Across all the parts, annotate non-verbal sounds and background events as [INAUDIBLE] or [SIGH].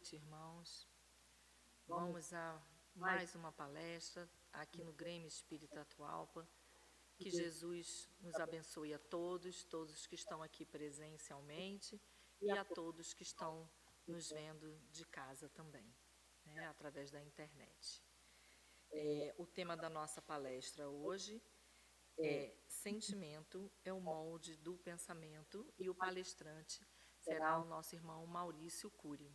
noite, irmãos. Vamos a mais uma palestra aqui no Grêmio Espírita Atualpa. Que Jesus nos abençoe a todos, todos que estão aqui presencialmente e a todos que estão nos vendo de casa também, né, através da internet. É, o tema da nossa palestra hoje é Sentimento é o molde do pensamento e o palestrante será o nosso irmão Maurício Cury.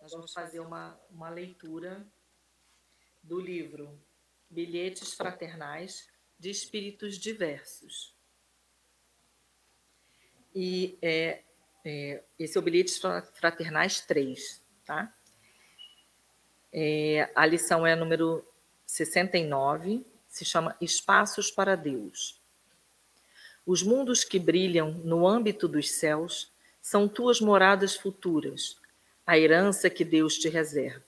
Nós vamos fazer uma, uma leitura do livro Bilhetes Fraternais de Espíritos Diversos. E é, é, esse é o Bilhetes Fraternais 3, tá? É, a lição é número 69, se chama Espaços para Deus. Os mundos que brilham no âmbito dos céus são tuas moradas futuras, a herança que Deus te reserva.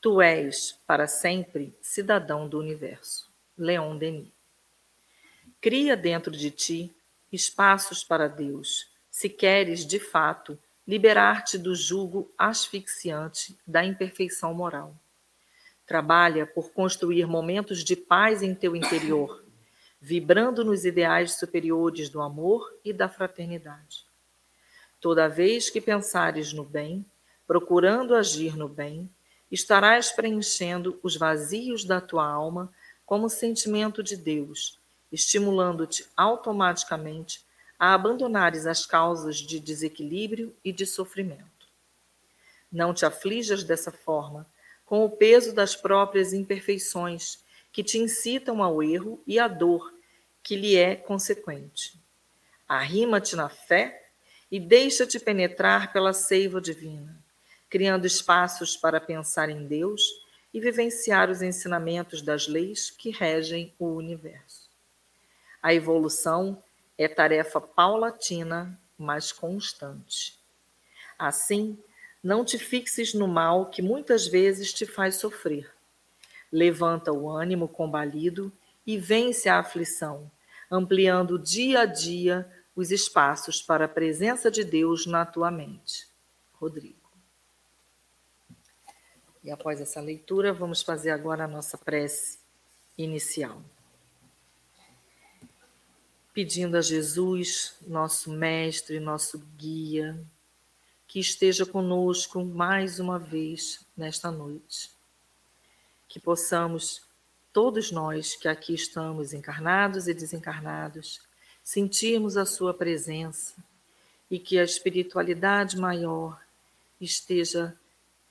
Tu és, para sempre, cidadão do universo. Leon Denis. Cria dentro de ti espaços para Deus, se queres, de fato, liberar-te do jugo asfixiante da imperfeição moral. Trabalha por construir momentos de paz em teu interior, vibrando nos ideais superiores do amor e da fraternidade. Toda vez que pensares no bem, procurando agir no bem, estarás preenchendo os vazios da tua alma como sentimento de Deus, estimulando-te automaticamente a abandonares as causas de desequilíbrio e de sofrimento. Não te aflijas dessa forma, com o peso das próprias imperfeições que te incitam ao erro e à dor que lhe é consequente. Arrima-te na fé e deixa-te penetrar pela seiva divina, criando espaços para pensar em Deus e vivenciar os ensinamentos das leis que regem o universo. A evolução é tarefa paulatina, mas constante. Assim, não te fixes no mal que muitas vezes te faz sofrer. Levanta o ânimo combalido e vence a aflição, ampliando dia a dia os espaços para a presença de Deus na tua mente. Rodrigo. E após essa leitura, vamos fazer agora a nossa prece inicial. Pedindo a Jesus, nosso mestre, nosso guia, que esteja conosco mais uma vez nesta noite. Que possamos, todos nós que aqui estamos, encarnados e desencarnados, sentirmos a Sua presença e que a espiritualidade maior esteja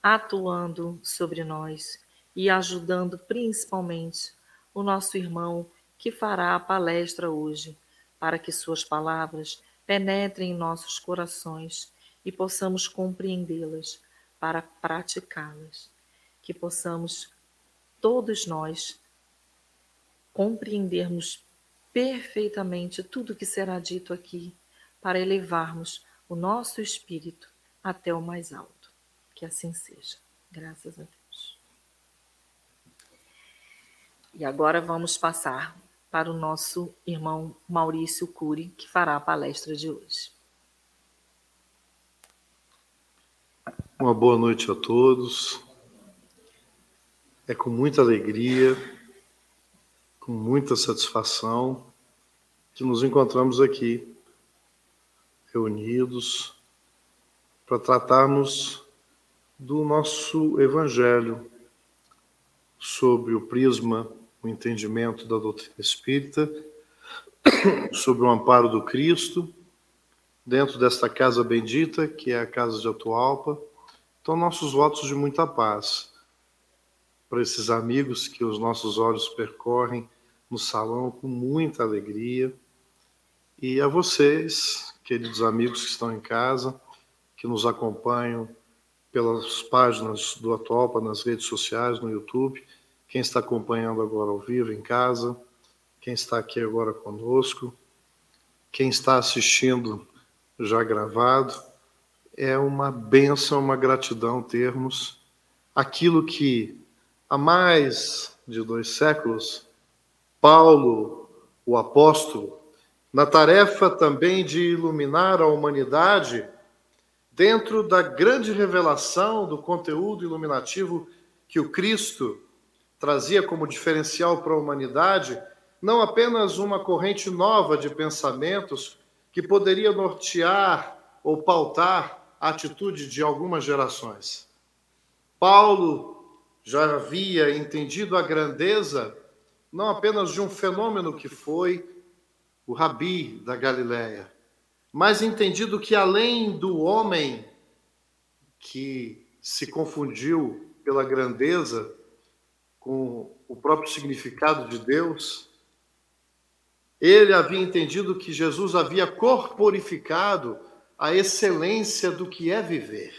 atuando sobre nós e ajudando principalmente o nosso irmão que fará a palestra hoje, para que Suas palavras penetrem em nossos corações e possamos compreendê-las para praticá-las. Que possamos, todos nós, compreendermos perfeitamente tudo que será dito aqui para elevarmos o nosso espírito até o mais alto. Que assim seja. Graças a Deus. E agora vamos passar para o nosso irmão Maurício Cury, que fará a palestra de hoje. Uma boa noite a todos. É com muita alegria, com muita satisfação que nos encontramos aqui, reunidos, para tratarmos do nosso Evangelho sobre o prisma, o entendimento da doutrina espírita, [COUGHS] sobre o amparo do Cristo, dentro desta casa bendita, que é a casa de Atualpa então, nossos votos de muita paz para esses amigos que os nossos olhos percorrem no salão com muita alegria. E a vocês, queridos amigos que estão em casa, que nos acompanham pelas páginas do Atopa, nas redes sociais, no YouTube, quem está acompanhando agora ao vivo em casa, quem está aqui agora conosco, quem está assistindo já gravado, é uma benção, uma gratidão termos aquilo que há mais de dois séculos Paulo, o apóstolo, na tarefa também de iluminar a humanidade, dentro da grande revelação do conteúdo iluminativo que o Cristo trazia como diferencial para a humanidade, não apenas uma corrente nova de pensamentos que poderia nortear ou pautar a atitude de algumas gerações. Paulo já havia entendido a grandeza não apenas de um fenômeno que foi o Rabi da Galileia, mas entendido que além do homem que se confundiu pela grandeza com o próprio significado de Deus, ele havia entendido que Jesus havia corporificado a excelência do que é viver.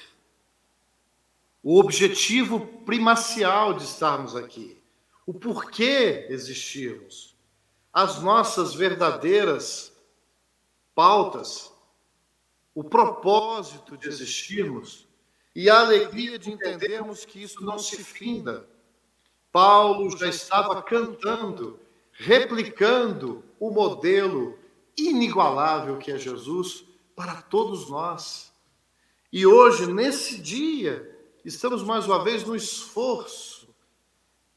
O objetivo primacial de estarmos aqui, o porquê existirmos, as nossas verdadeiras pautas, o propósito de existirmos e a alegria de entendermos que isso não se finda. Paulo já estava cantando, replicando o modelo inigualável que é Jesus para todos nós. E hoje, nesse dia, estamos mais uma vez no esforço,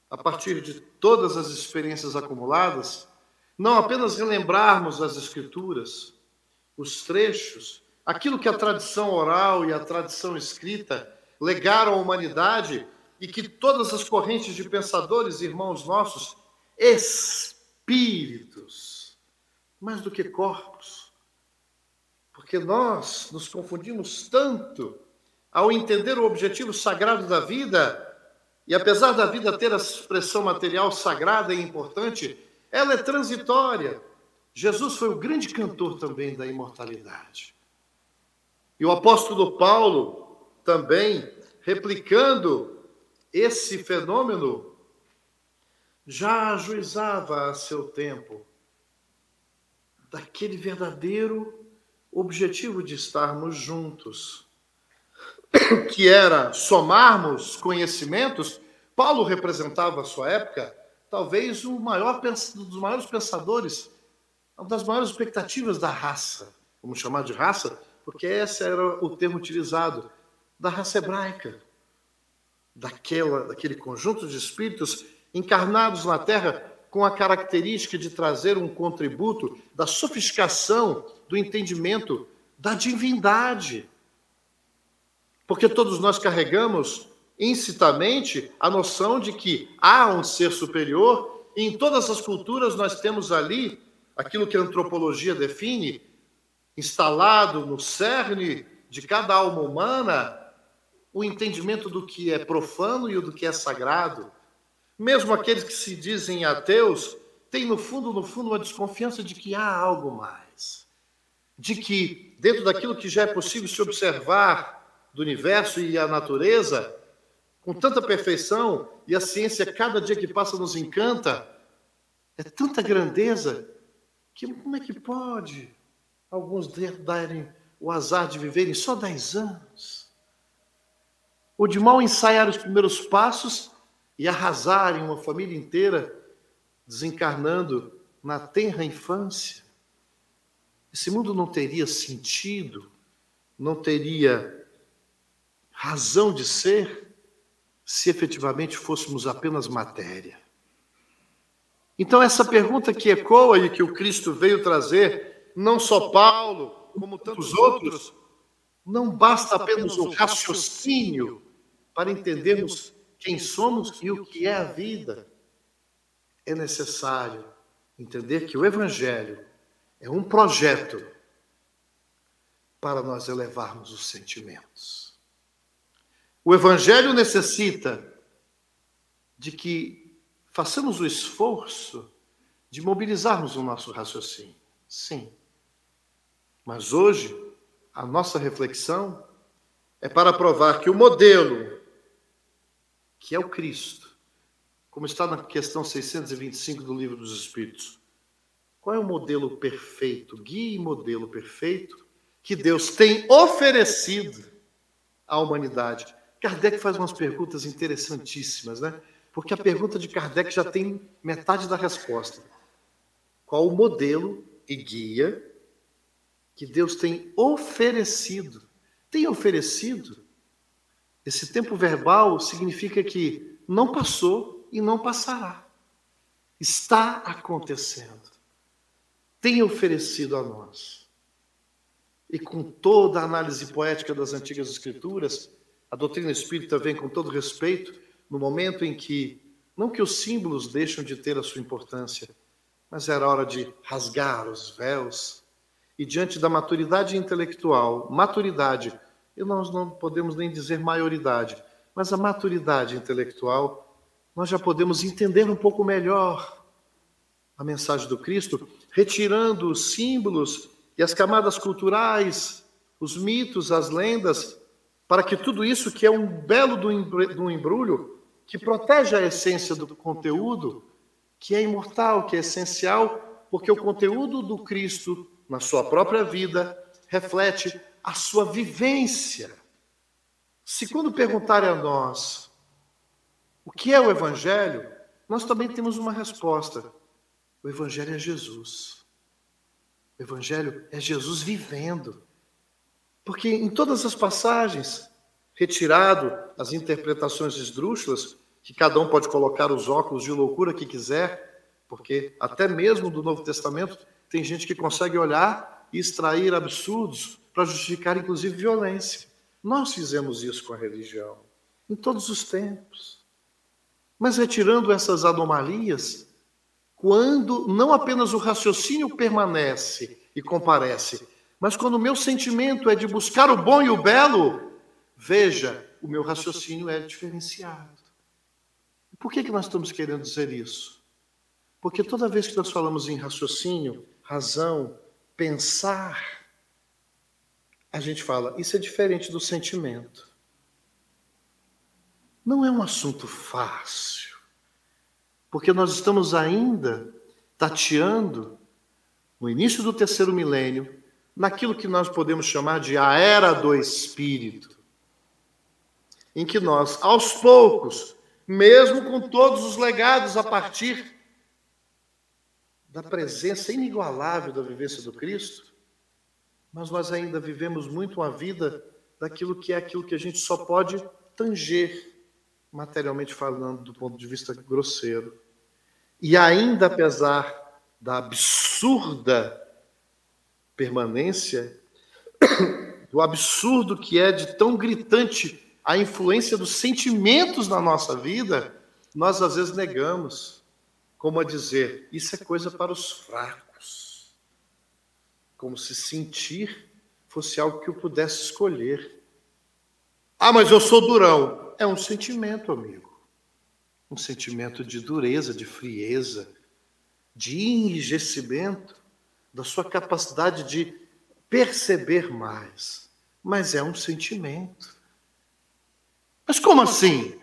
a partir de todas as experiências acumuladas, não apenas relembrarmos as Escrituras, os trechos, aquilo que a tradição oral e a tradição escrita legaram à humanidade e que todas as correntes de pensadores, irmãos nossos, espíritos, mais do que corpos, porque nós nos confundimos tanto ao entender o objetivo sagrado da vida, e apesar da vida ter a expressão material sagrada e importante, ela é transitória Jesus foi o grande cantor também da imortalidade. E o apóstolo Paulo também, replicando esse fenômeno, já ajuizava a seu tempo daquele verdadeiro objetivo de estarmos juntos, [COUGHS] que era somarmos conhecimentos. Paulo representava a sua época, talvez o maior dos maiores pensadores uma das maiores expectativas da raça, vamos chamar de raça, porque esse era o termo utilizado, da raça hebraica, daquela, daquele conjunto de espíritos encarnados na Terra com a característica de trazer um contributo da sofisticação, do entendimento da divindade. Porque todos nós carregamos incitamente a noção de que há um ser superior, e em todas as culturas nós temos ali aquilo que a antropologia define, instalado no cerne de cada alma humana, o entendimento do que é profano e do que é sagrado. Mesmo aqueles que se dizem ateus têm no fundo, no fundo, uma desconfiança de que há algo mais. De que, dentro daquilo que já é possível se observar do universo e a natureza, com tanta perfeição, e a ciência, cada dia que passa, nos encanta, é tanta grandeza que como é que pode alguns darem o azar de viverem só 10 anos? Ou de mal ensaiar os primeiros passos e arrasarem uma família inteira, desencarnando na tenra infância? Esse mundo não teria sentido, não teria razão de ser se efetivamente fôssemos apenas matéria. Então, essa pergunta que ecoa e que o Cristo veio trazer, não só Paulo, como tantos outros, não basta apenas o raciocínio para entendermos quem somos e o que é a vida. É necessário entender que o Evangelho é um projeto para nós elevarmos os sentimentos. O Evangelho necessita de que façamos o esforço de mobilizarmos o nosso raciocínio. Sim. Mas hoje, a nossa reflexão é para provar que o modelo, que é o Cristo, como está na questão 625 do Livro dos Espíritos, qual é o modelo perfeito, guia e modelo perfeito que Deus tem oferecido à humanidade? Kardec faz umas perguntas interessantíssimas, né? Porque a pergunta de Kardec já tem metade da resposta. Qual o modelo e guia que Deus tem oferecido, tem oferecido. Esse tempo verbal significa que não passou e não passará. Está acontecendo. Tem oferecido a nós. E com toda a análise poética das antigas escrituras, a doutrina espírita vem com todo respeito no momento em que, não que os símbolos deixam de ter a sua importância, mas era hora de rasgar os véus. E diante da maturidade intelectual, maturidade, e nós não podemos nem dizer maioridade, mas a maturidade intelectual, nós já podemos entender um pouco melhor a mensagem do Cristo, retirando os símbolos e as camadas culturais, os mitos, as lendas, para que tudo isso, que é um belo do embrulho, que protege a essência do conteúdo, que é imortal, que é essencial, porque o conteúdo do Cristo, na sua própria vida, reflete a sua vivência. Se quando perguntarem a nós o que é o Evangelho, nós também temos uma resposta. O Evangelho é Jesus. O Evangelho é Jesus vivendo. Porque em todas as passagens, retirado as interpretações esdrúxulas, que cada um pode colocar os óculos de loucura que quiser, porque até mesmo do Novo Testamento tem gente que consegue olhar e extrair absurdos para justificar, inclusive, violência. Nós fizemos isso com a religião, em todos os tempos. Mas retirando essas anomalias, quando não apenas o raciocínio permanece e comparece, mas quando o meu sentimento é de buscar o bom e o belo, veja, o meu raciocínio é diferenciado. Por que, que nós estamos querendo dizer isso? Porque toda vez que nós falamos em raciocínio, razão, pensar, a gente fala, isso é diferente do sentimento. Não é um assunto fácil, porque nós estamos ainda tateando no início do terceiro milênio, naquilo que nós podemos chamar de a era do espírito, em que nós, aos poucos, mesmo com todos os legados a partir da presença inigualável da vivência do Cristo, mas nós ainda vivemos muito a vida daquilo que é aquilo que a gente só pode tanger, materialmente falando, do ponto de vista grosseiro. E ainda, apesar da absurda permanência, [COUGHS] do absurdo que é de tão gritante a influência dos sentimentos na nossa vida, nós às vezes negamos, como a dizer, isso é coisa para os fracos como se sentir fosse algo que eu pudesse escolher. Ah, mas eu sou durão. É um sentimento, amigo. Um sentimento de dureza, de frieza, de enrijecimento, da sua capacidade de perceber mais. Mas é um sentimento. Mas como assim?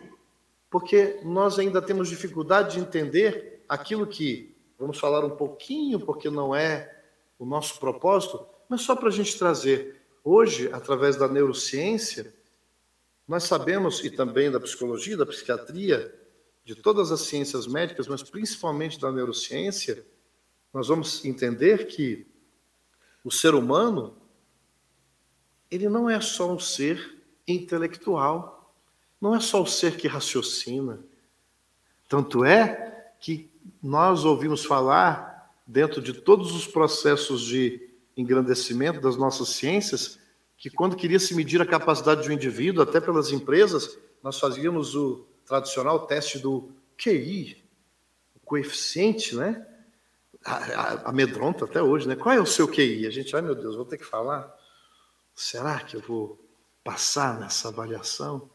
Porque nós ainda temos dificuldade de entender aquilo que, vamos falar um pouquinho, porque não é o nosso propósito, mas só para a gente trazer. Hoje, através da neurociência, nós sabemos, e também da psicologia, da psiquiatria, de todas as ciências médicas, mas principalmente da neurociência, nós vamos entender que o ser humano, ele não é só um ser intelectual, não é só o ser que raciocina. Tanto é que nós ouvimos falar dentro de todos os processos de engrandecimento das nossas ciências, que quando queria se medir a capacidade de um indivíduo, até pelas empresas, nós fazíamos o tradicional teste do QI, o coeficiente, né? Amedronta até hoje, né? Qual é o seu QI? A gente, ai meu Deus, vou ter que falar. Será que eu vou passar nessa avaliação?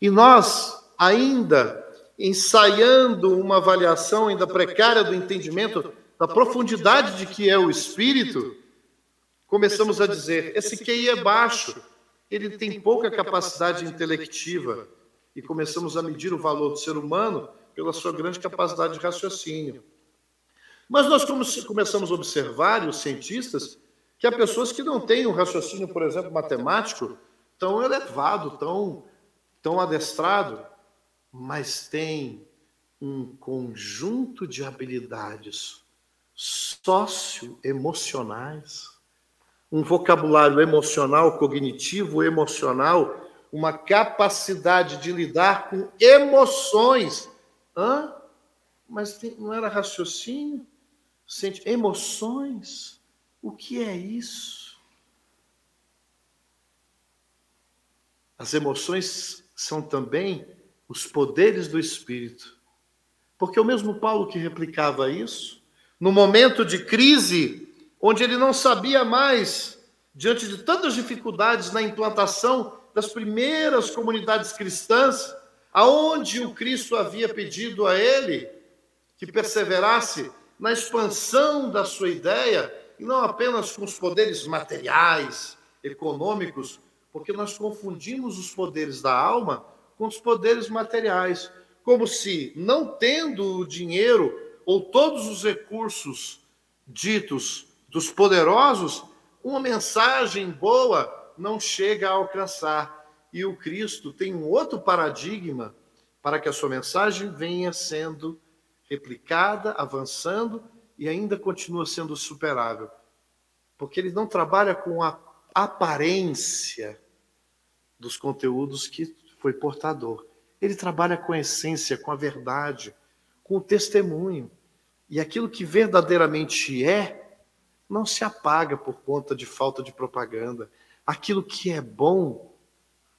E nós, ainda ensaiando uma avaliação ainda precária do entendimento da profundidade de que é o espírito, começamos a dizer: esse QI é baixo, ele tem pouca capacidade intelectiva. E começamos a medir o valor do ser humano pela sua grande capacidade de raciocínio. Mas nós começamos a observar, e os cientistas, que há pessoas que não têm um raciocínio, por exemplo, matemático, tão elevado, tão, tão adestrado, mas têm um conjunto de habilidades socioemocionais, um vocabulário emocional, cognitivo, emocional, uma capacidade de lidar com emoções. Hã? Mas não era raciocínio? Sente emoções? O que é isso? As emoções são também os poderes do espírito. Porque o mesmo Paulo que replicava isso, no momento de crise, onde ele não sabia mais, diante de tantas dificuldades na implantação das primeiras comunidades cristãs, aonde o Cristo havia pedido a ele que perseverasse na expansão da sua ideia, e não apenas com os poderes materiais, econômicos, porque nós confundimos os poderes da alma com os poderes materiais, como se, não tendo o dinheiro ou todos os recursos ditos dos poderosos, uma mensagem boa não chega a alcançar. E o Cristo tem um outro paradigma para que a sua mensagem venha sendo replicada, avançando e ainda continua sendo superável. Porque ele não trabalha com a aparência dos conteúdos que foi portador. Ele trabalha com a essência, com a verdade, com o testemunho. E aquilo que verdadeiramente é, não se apaga por conta de falta de propaganda. Aquilo que é bom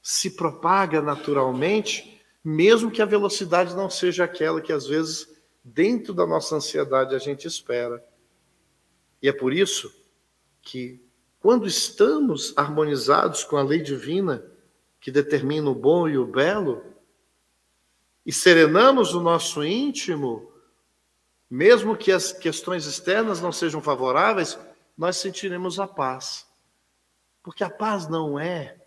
se propaga naturalmente, mesmo que a velocidade não seja aquela que às vezes, dentro da nossa ansiedade, a gente espera. E é por isso que, quando estamos harmonizados com a lei divina, que determina o bom e o belo, e serenamos o nosso íntimo, mesmo que as questões externas não sejam favoráveis, nós sentiremos a paz. Porque a paz não é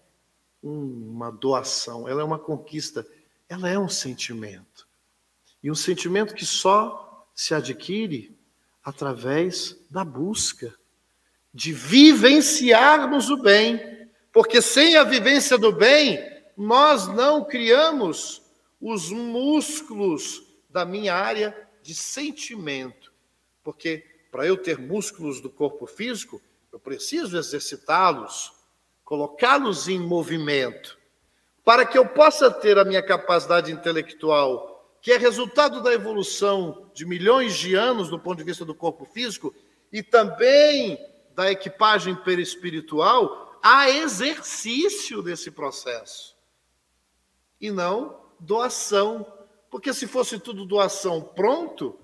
uma doação, ela é uma conquista, ela é um sentimento. E um sentimento que só se adquire através da busca, de vivenciarmos o bem. Porque sem a vivência do bem, nós não criamos os músculos da minha área de sentimento. Porque para eu ter músculos do corpo físico, eu preciso exercitá-los, colocá-los em movimento. Para que eu possa ter a minha capacidade intelectual, que é resultado da evolução de milhões de anos do ponto de vista do corpo físico e também da equipagem perispiritual, há exercício desse processo. E não doação porque se fosse tudo doação pronto,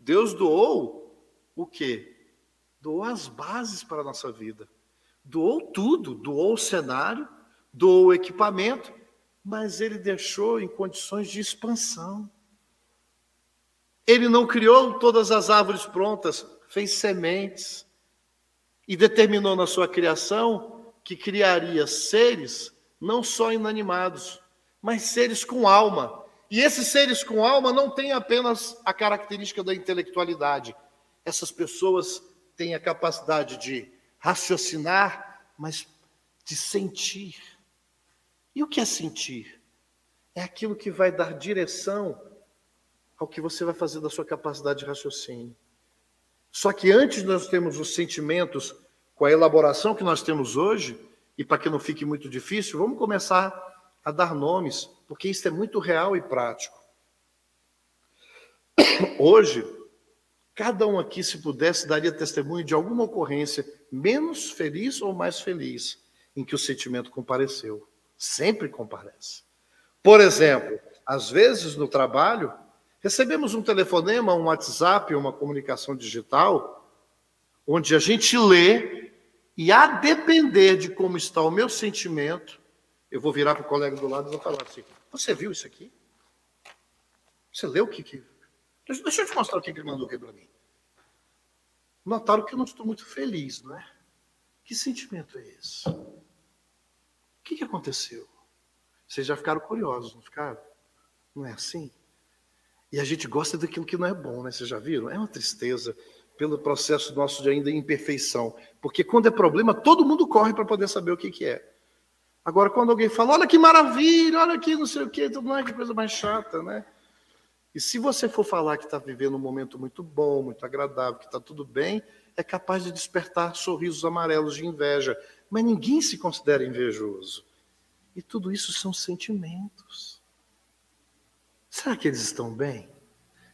Deus doou o quê? Doou as bases para a nossa vida. Doou tudo, doou o cenário, doou o equipamento, mas ele deixou em condições de expansão. Ele não criou todas as árvores prontas, fez sementes e determinou na sua criação que criaria seres não só inanimados, mas seres com alma, e esses seres com alma não têm apenas a característica da intelectualidade. Essas pessoas têm a capacidade de raciocinar, mas de sentir. E o que é sentir? É aquilo que vai dar direção ao que você vai fazer da sua capacidade de raciocínio. Só que antes nós temos os sentimentos com a elaboração que nós temos hoje, e para que não fique muito difícil, vamos começar a dar nomes porque isso é muito real e prático. [COUGHS] Hoje, cada um aqui, se pudesse, daria testemunho de alguma ocorrência menos feliz ou mais feliz em que o sentimento compareceu. Sempre comparece. Por exemplo, às vezes no trabalho, recebemos um telefonema, um WhatsApp, uma comunicação digital, onde a gente lê e, a depender de como está o meu sentimento, eu vou virar para o colega do lado e vou falar assim: você viu isso aqui? Você leu o que. Deixa eu te mostrar o que ele mandou aqui para mim. Notaram que eu não estou muito feliz, não é? Que sentimento é esse? O que aconteceu? Vocês já ficaram curiosos, não ficaram? Não é assim? E a gente gosta daquilo que não é bom, né? Vocês já viram? É uma tristeza pelo processo nosso de ainda imperfeição. Porque quando é problema, todo mundo corre para poder saber o que, que é. Agora, quando alguém fala, olha que maravilha, olha que não sei o quê, tudo mais, que coisa mais chata, né? E se você for falar que está vivendo um momento muito bom, muito agradável, que está tudo bem, é capaz de despertar sorrisos amarelos de inveja. Mas ninguém se considera invejoso. E tudo isso são sentimentos. Será que eles estão bem?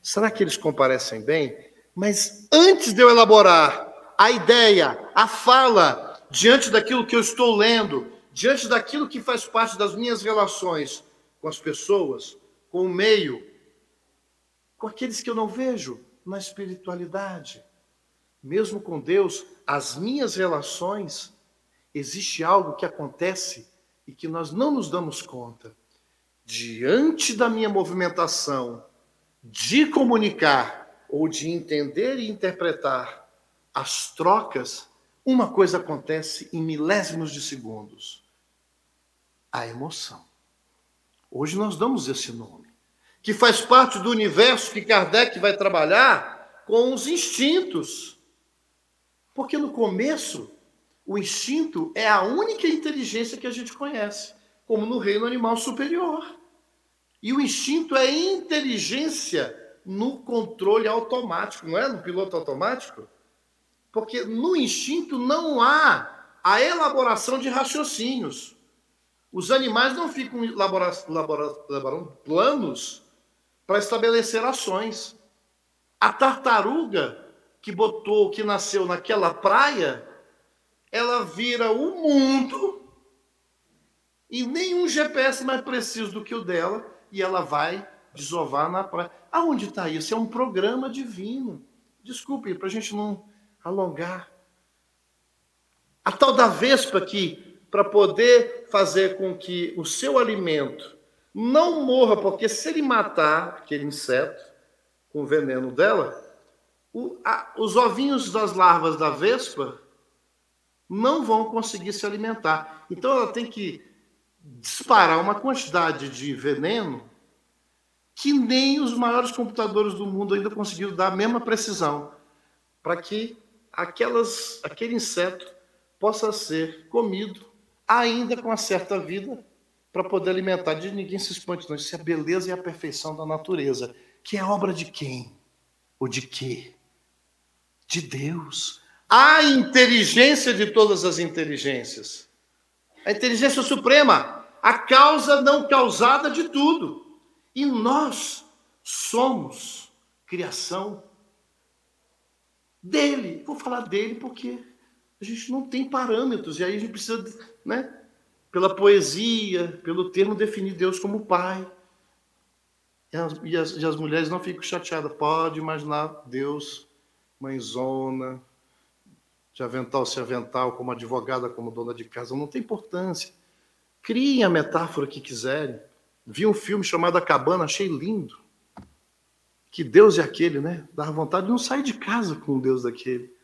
Será que eles comparecem bem? Mas antes de eu elaborar a ideia, a fala, diante daquilo que eu estou lendo, diante daquilo que faz parte das minhas relações com as pessoas, com o meio, com aqueles que eu não vejo na espiritualidade. Mesmo com Deus, as minhas relações, existe algo que acontece e que nós não nos damos conta. Diante da minha movimentação de comunicar ou de entender e interpretar as trocas, uma coisa acontece em milésimos de segundos: a emoção. Hoje nós damos esse nome, que faz parte do universo que Kardec vai trabalhar com os instintos. Porque no começo, o instinto é a única inteligência que a gente conhece, como no reino animal superior. E o instinto é inteligência no controle automático, não é? No piloto automático? Porque no instinto não há a elaboração de raciocínios. Os animais não ficam elaborando planos para estabelecer ações. A tartaruga que botou, que nasceu naquela praia, ela vira o mundo e nenhum GPS mais preciso do que o dela e ela vai desovar na praia. Aonde está isso? É um programa divino. Desculpe, para a gente não alongar. A tal da vespa que para poder fazer com que o seu alimento não morra, porque se ele matar aquele inseto com o veneno dela, o, a, os ovinhos das larvas da vespa não vão conseguir se alimentar. Então ela tem que disparar uma quantidade de veneno que nem os maiores computadores do mundo ainda conseguiram dar a mesma precisão para que aquelas, aquele inseto possa ser comido ainda com uma certa vida, para poder alimentar. De ninguém se espante, não. Isso é a beleza e a perfeição da natureza. Que é obra de quem? Ou de quê? De Deus. A inteligência de todas as inteligências. A inteligência suprema. A causa não causada de tudo. E nós somos criação dele. Vou falar dele porque a gente não tem parâmetros, e aí a gente precisa, né, pela poesia, pelo termo, definir Deus como Pai. E as, e as, e as mulheres não ficam chateadas. Pode imaginar Deus, mãezona, de avental se avental, como advogada, como dona de casa, não tem importância. Criem a metáfora que quiserem. Vi um filme chamado A Cabana, achei lindo. Que Deus é aquele, né? Dá vontade de não sair de casa com um Deus daquele.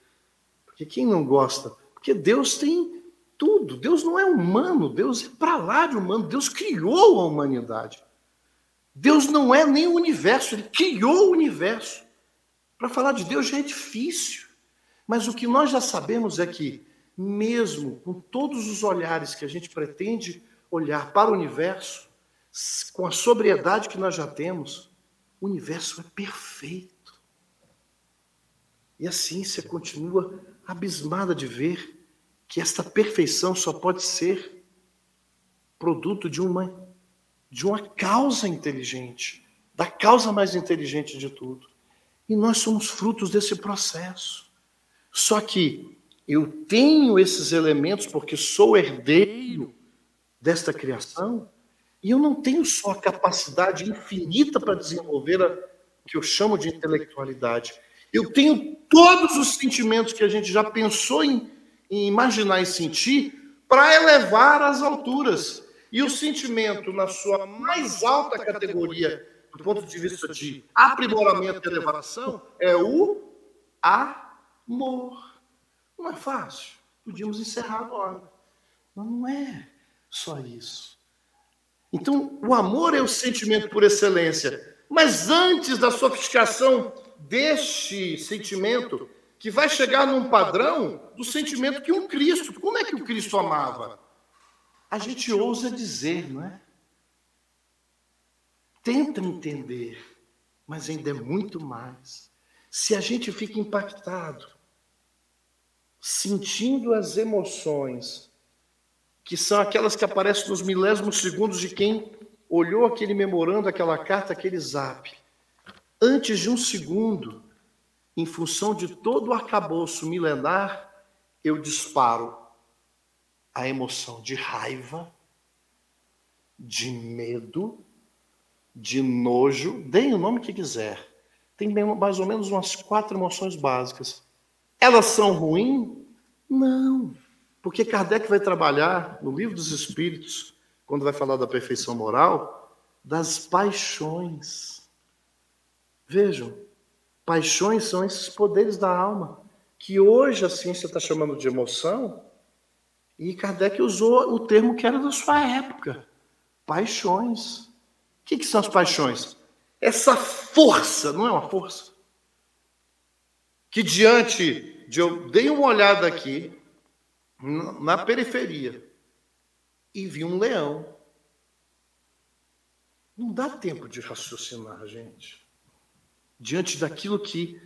Porque quem não gosta? Porque Deus tem tudo. Deus não é humano, Deus é para lá de humano. Deus criou a humanidade. Deus não é nem o universo, ele criou o universo. Para falar de Deus já é difícil. Mas o que nós já sabemos é que, mesmo com todos os olhares que a gente pretende olhar para o universo, com a sobriedade que nós já temos, o universo é perfeito. E a ciência continua abismada de ver que esta perfeição só pode ser produto de uma de uma causa inteligente, da causa mais inteligente de tudo. E nós somos frutos desse processo. Só que eu tenho esses elementos porque sou herdeiro desta criação, e eu não tenho só a capacidade infinita para desenvolver a que eu chamo de intelectualidade. Eu tenho todos os sentimentos que a gente já pensou em, em imaginar e sentir para elevar às alturas. E o sentimento, na sua mais alta categoria, do ponto de vista de aprimoramento e elevação, é o amor. Não é fácil. Podíamos encerrar agora. Mas não é só isso. Então, o amor é o sentimento por excelência. Mas antes da sofisticação deste sentimento que vai chegar num padrão do sentimento que um Cristo. Como é que o Cristo amava? A gente ousa dizer, não é? Tenta entender mas ainda é muito mais. Se a gente fica impactado, sentindo as emoções, que são aquelas que aparecem nos milésimos segundos de quem olhou aquele memorando, aquela carta, aquele zap, antes de um segundo, em função de todo o arcabouço milenar, eu disparo a emoção de raiva, de medo, de nojo, deem o nome que quiser. Tem mais ou menos umas quatro emoções básicas. Elas são ruins? Não. Porque Kardec vai trabalhar no livro dos Espíritos, quando vai falar da perfeição moral, das paixões. Vejam, paixões são esses poderes da alma, que hoje a ciência está chamando de emoção, e Kardec usou o termo que era da sua época: paixões. O que, que são as paixões? Essa força, não é uma força? Que diante de eu dei uma olhada aqui, na periferia, e vi um leão. Não dá tempo de raciocinar, gente. Diante daquilo que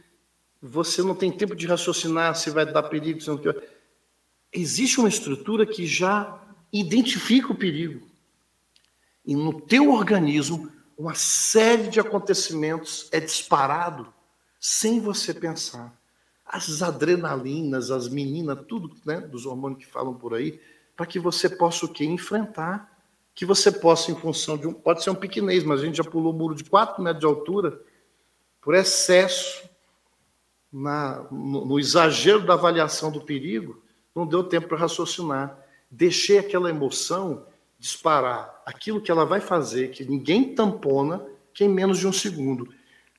você não tem tempo de raciocinar se vai dar perigo, se não quer. Existe uma estrutura que já identifica o perigo. E no teu organismo, uma série de acontecimentos é disparado sem você pensar. As adrenalinas, as meninas, tudo né, dos hormônios que falam por aí, para que você possa o quê? Enfrentar. Que você possa, em função de um. Pode ser um piquenês, mas a gente já pulou o muro de 4 metros de altura por excesso na, no, no exagero da avaliação do perigo, não deu tempo para raciocinar. Deixei aquela emoção disparar aquilo que ela vai fazer, que ninguém tampona, que em menos de um segundo.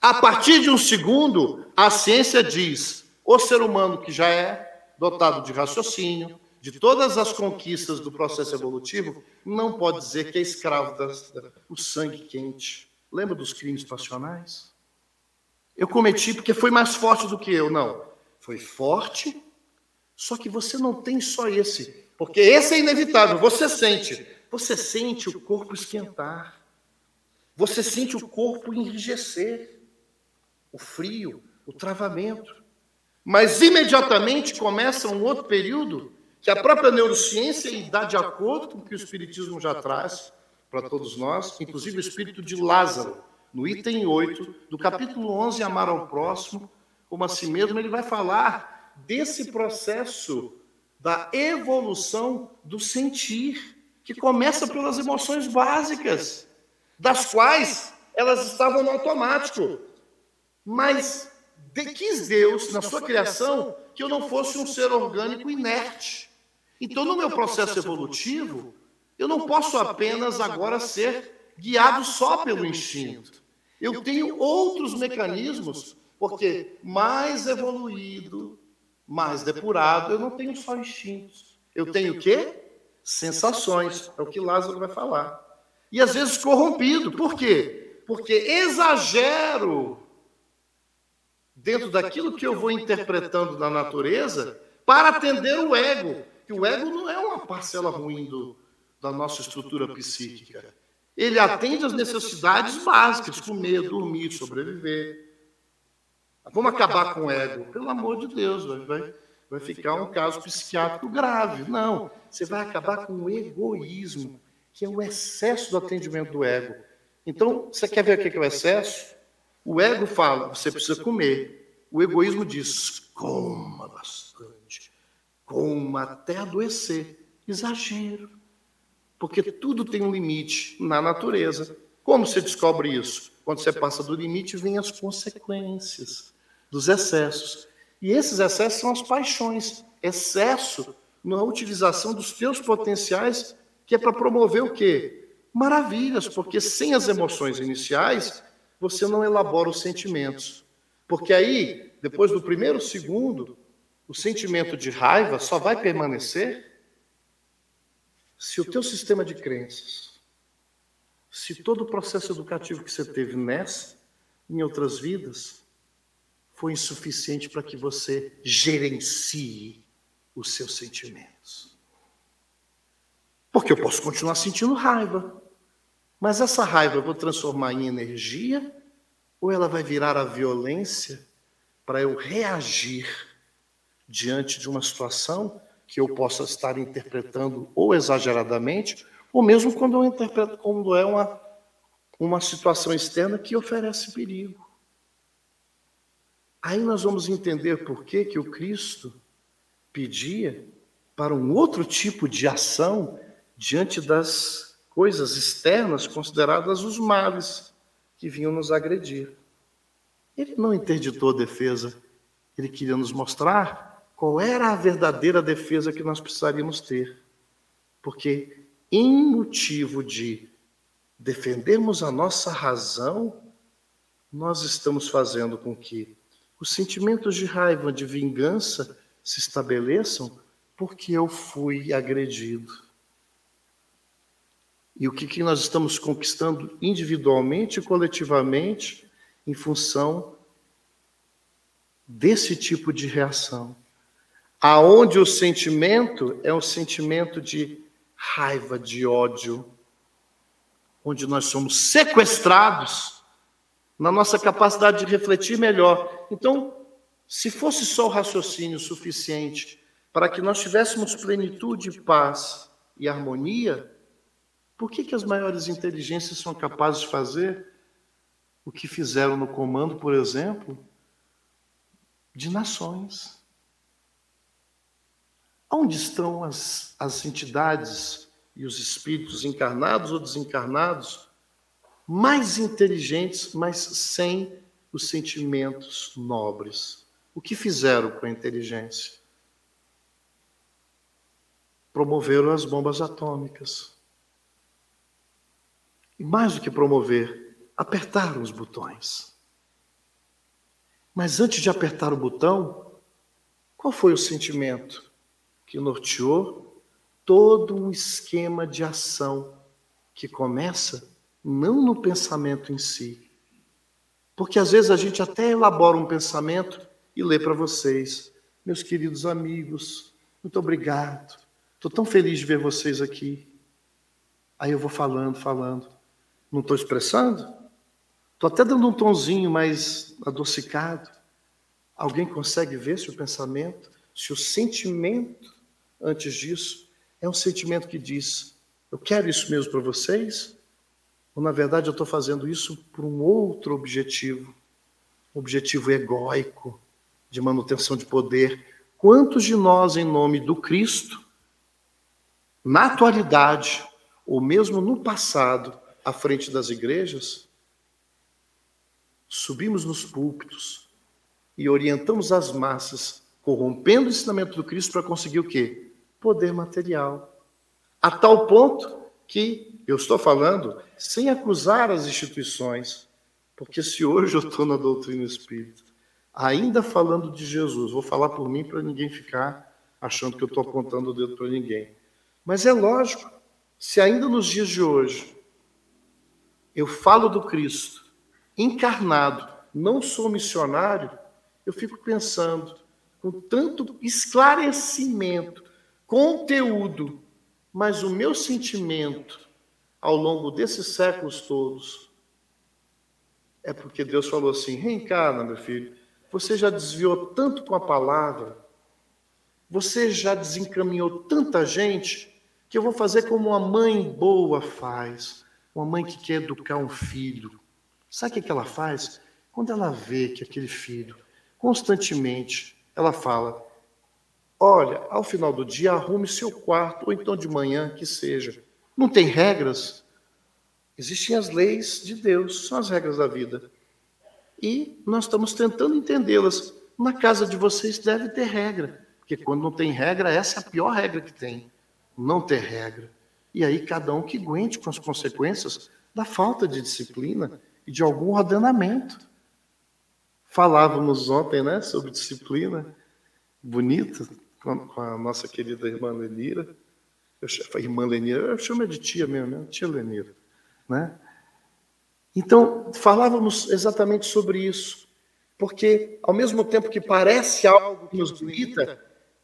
A partir de um segundo, a ciência diz: o ser humano que já é dotado de raciocínio, de todas as conquistas do processo evolutivo, não pode dizer que é escravo do sangue quente. Lembra dos crimes passionais? Eu cometi porque foi mais forte do que eu. Não. Foi forte, só que você não tem só esse. Porque esse é inevitável, você sente. Você sente o corpo esquentar. Você sente o corpo enrijecer. O frio, o travamento. Mas imediatamente começa um outro período que a própria neurociência dá de acordo com o que o Espiritismo já traz para todos nós, inclusive o espírito de Lázaro, no item 8 do capítulo 11, Amar ao Próximo, como a si mesmo, ele vai falar desse processo da evolução do sentir que começa pelas emoções básicas, das quais elas estavam no automático. Mas de, quis Deus, na sua criação, que eu não fosse um ser orgânico inerte. Então, no meu processo evolutivo, eu não posso apenas agora ser guiado só pelo instinto. Eu tenho outros mecanismos, porque mais evoluído, mais depurado, eu não tenho só instintos. Eu tenho o quê? sensações, é o que Lázaro vai falar. E às vezes corrompido. Por quê? Porque exagero dentro daquilo que eu vou interpretando da natureza para atender o ego. Que o ego não é uma parcela ruim do, da nossa estrutura psíquica. Ele atende às necessidades básicas, comer, dormir, sobreviver. Vamos acabar com o ego? Pelo amor de Deus, vai, vai vai ficar um caso psiquiátrico grave. Não, você vai acabar com o egoísmo, que é o excesso do atendimento do ego. Então, você quer ver o que é o excesso? O ego fala, você precisa comer. O egoísmo diz, coma bastante, coma até adoecer. Exagero. Porque tudo tem um limite na natureza. Como você descobre isso? Quando você passa do limite, vêm as consequências dos excessos. E esses excessos são as paixões. Excesso na utilização dos teus potenciais, que é para promover o quê? Maravilhas, porque sem as emoções iniciais, você não elabora os sentimentos. Porque aí, depois do primeiro segundo, o sentimento de raiva só vai permanecer se o teu sistema de crenças, se todo o processo educativo que você teve nessa, em outras vidas, foi insuficiente para que você gerencie os seus sentimentos. Porque eu posso continuar sentindo raiva, mas essa raiva eu vou transformar em energia ou ela vai virar a violência para eu reagir diante de uma situação que eu possa estar interpretando ou exageradamente, ou mesmo quando eu interpreto como é uma, uma situação externa que oferece perigo. Aí nós vamos entender por que, que o Cristo pedia para um outro tipo de ação diante das coisas externas consideradas os males que vinham nos agredir. Ele não interditou a defesa, ele queria nos mostrar qual era a verdadeira defesa que nós precisaríamos ter. Porque, em motivo de defendermos a nossa razão, nós estamos fazendo com que os sentimentos de raiva, de vingança se estabeleçam porque eu fui agredido. E o que, que nós estamos conquistando individualmente e coletivamente em função desse tipo de reação. Aonde o sentimento é um sentimento de raiva, de ódio, onde nós somos sequestrados na nossa capacidade de refletir melhor. Então, se fosse só o raciocínio suficiente para que nós tivéssemos plenitude, paz e harmonia, por que, que as maiores inteligências são capazes de fazer o que fizeram no comando, por exemplo, de nações? Onde estão as, as entidades e os espíritos encarnados ou desencarnados mais inteligentes, mas sem os sentimentos nobres? O que fizeram com a inteligência? Promoveram as bombas atômicas e mais do que promover, apertaram os botões. Mas antes de apertar o botão, qual foi o sentimento que norteou todo um esquema de ação que começa não no pensamento em si? Porque às vezes a gente até elabora um pensamento e lê para vocês, meus queridos amigos, muito obrigado. Estou tão feliz de ver vocês aqui. Aí eu vou falando, falando. Não estou expressando? Estou até dando um tonzinho mais adocicado. Alguém consegue ver se o pensamento, se o sentimento antes disso é um sentimento que diz: Eu quero isso mesmo para vocês? Ou na verdade eu estou fazendo isso por um outro objetivo, um objetivo egóico, de manutenção de poder? Quantos de nós, em nome do Cristo, na atualidade, ou mesmo no passado, à frente das igrejas, subimos nos púlpitos e orientamos as massas, corrompendo o ensinamento do Cristo para conseguir o quê? Poder material. A tal ponto que eu estou falando sem acusar as instituições, porque se hoje eu estou na doutrina espírita, ainda falando de Jesus, vou falar por mim para ninguém ficar achando que eu estou apontando o dedo para ninguém. Mas é lógico, se ainda nos dias de hoje eu falo do Cristo encarnado, não sou missionário, eu fico pensando, com tanto esclarecimento, conteúdo, mas o meu sentimento ao longo desses séculos todos é porque Deus falou assim: reencarna, meu filho, você já desviou tanto com a palavra, você já desencaminhou tanta gente, que eu vou fazer como uma mãe boa faz. Uma mãe que quer educar um filho, sabe o que ela faz? Quando ela vê que aquele filho, constantemente, ela fala: Olha, ao final do dia, arrume seu quarto, ou então de manhã, que seja. Não tem regras? Existem as leis de Deus, são as regras da vida. E nós estamos tentando entendê-las. Na casa de vocês deve ter regra, porque quando não tem regra, essa é a pior regra que tem. Não ter regra. E aí cada um que aguente com as consequências da falta de disciplina e de algum ordenamento. Falávamos ontem, né, sobre disciplina, bonito, com a nossa querida irmã Lenira. Eu chamo, irmã Lenira, eu chamo de tia mesmo, né? tia Lenira, né? Então, falávamos exatamente sobre isso, porque ao mesmo tempo que parece algo que nos limita,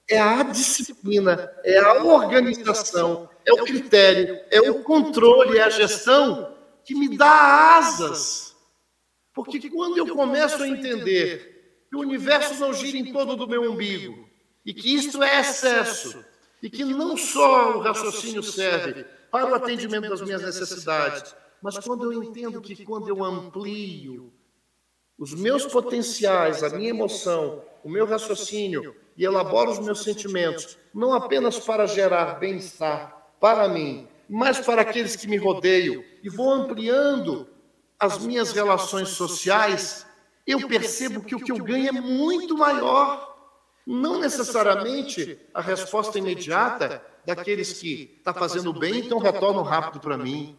é a disciplina, é a organização, é o critério, é o controle, é a gestão que me dá asas. Porque quando eu começo a entender que o universo não gira em torno do meu umbigo, e que isto é excesso, e que não só o raciocínio serve para o atendimento das minhas necessidades, mas quando eu entendo que quando eu amplio os meus potenciais, a minha emoção, o meu raciocínio e elaboro os meus sentimentos, não apenas para gerar bem-estar para mim, mas para aqueles que me rodeiam, e vou ampliando as minhas relações sociais, eu percebo que o que eu ganho é muito maior. Não necessariamente a resposta imediata daqueles que está fazendo bem, então retornam rápido para mim.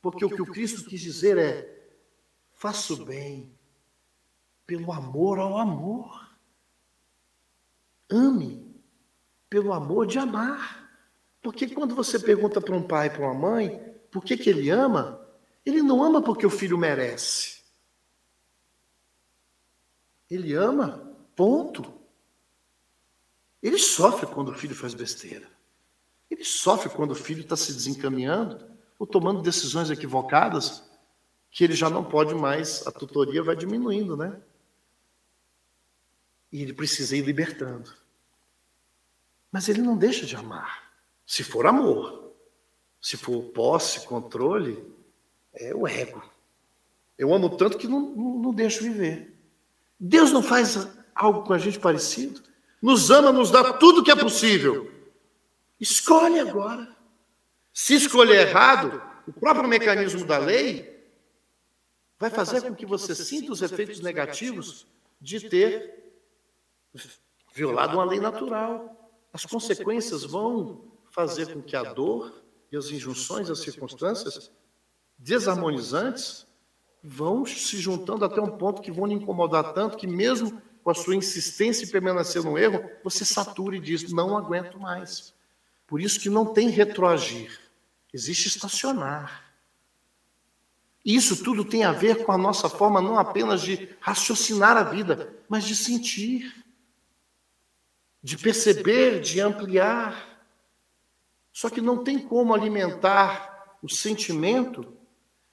Porque o que o Cristo quis dizer é: faço bem pelo amor ao amor. Ame pelo amor de amar. Porque quando você pergunta para um pai, para uma mãe, por que, que ele ama, ele não ama porque o filho merece. Ele ama, ponto. Ele sofre quando o filho faz besteira. Ele sofre quando o filho está se desencaminhando ou tomando decisões equivocadas que ele já não pode mais, a tutoria vai diminuindo, né? E ele precisa ir libertando. Mas ele não deixa de amar. Se for amor, se for posse, controle, é o ego. Eu amo tanto que não, não, não deixo viver. Deus não faz algo com a gente parecido? Nos ama, nos dá tudo que é possível. Escolhe agora. Se escolher errado, o próprio mecanismo da lei vai fazer com que você sinta os efeitos negativos de ter violado uma lei natural. As consequências vão fazer com que a dor e as injunções, as circunstâncias desarmonizantes vão se juntando até um ponto que vão lhe incomodar tanto que mesmo com a sua insistência em permanecer no erro, você satura e diz: não aguento mais. Por isso que não tem retroagir, existe estacionar. E isso tudo tem a ver com a nossa forma não apenas de raciocinar a vida, mas de sentir, de perceber, de ampliar. Só que não tem como alimentar o sentimento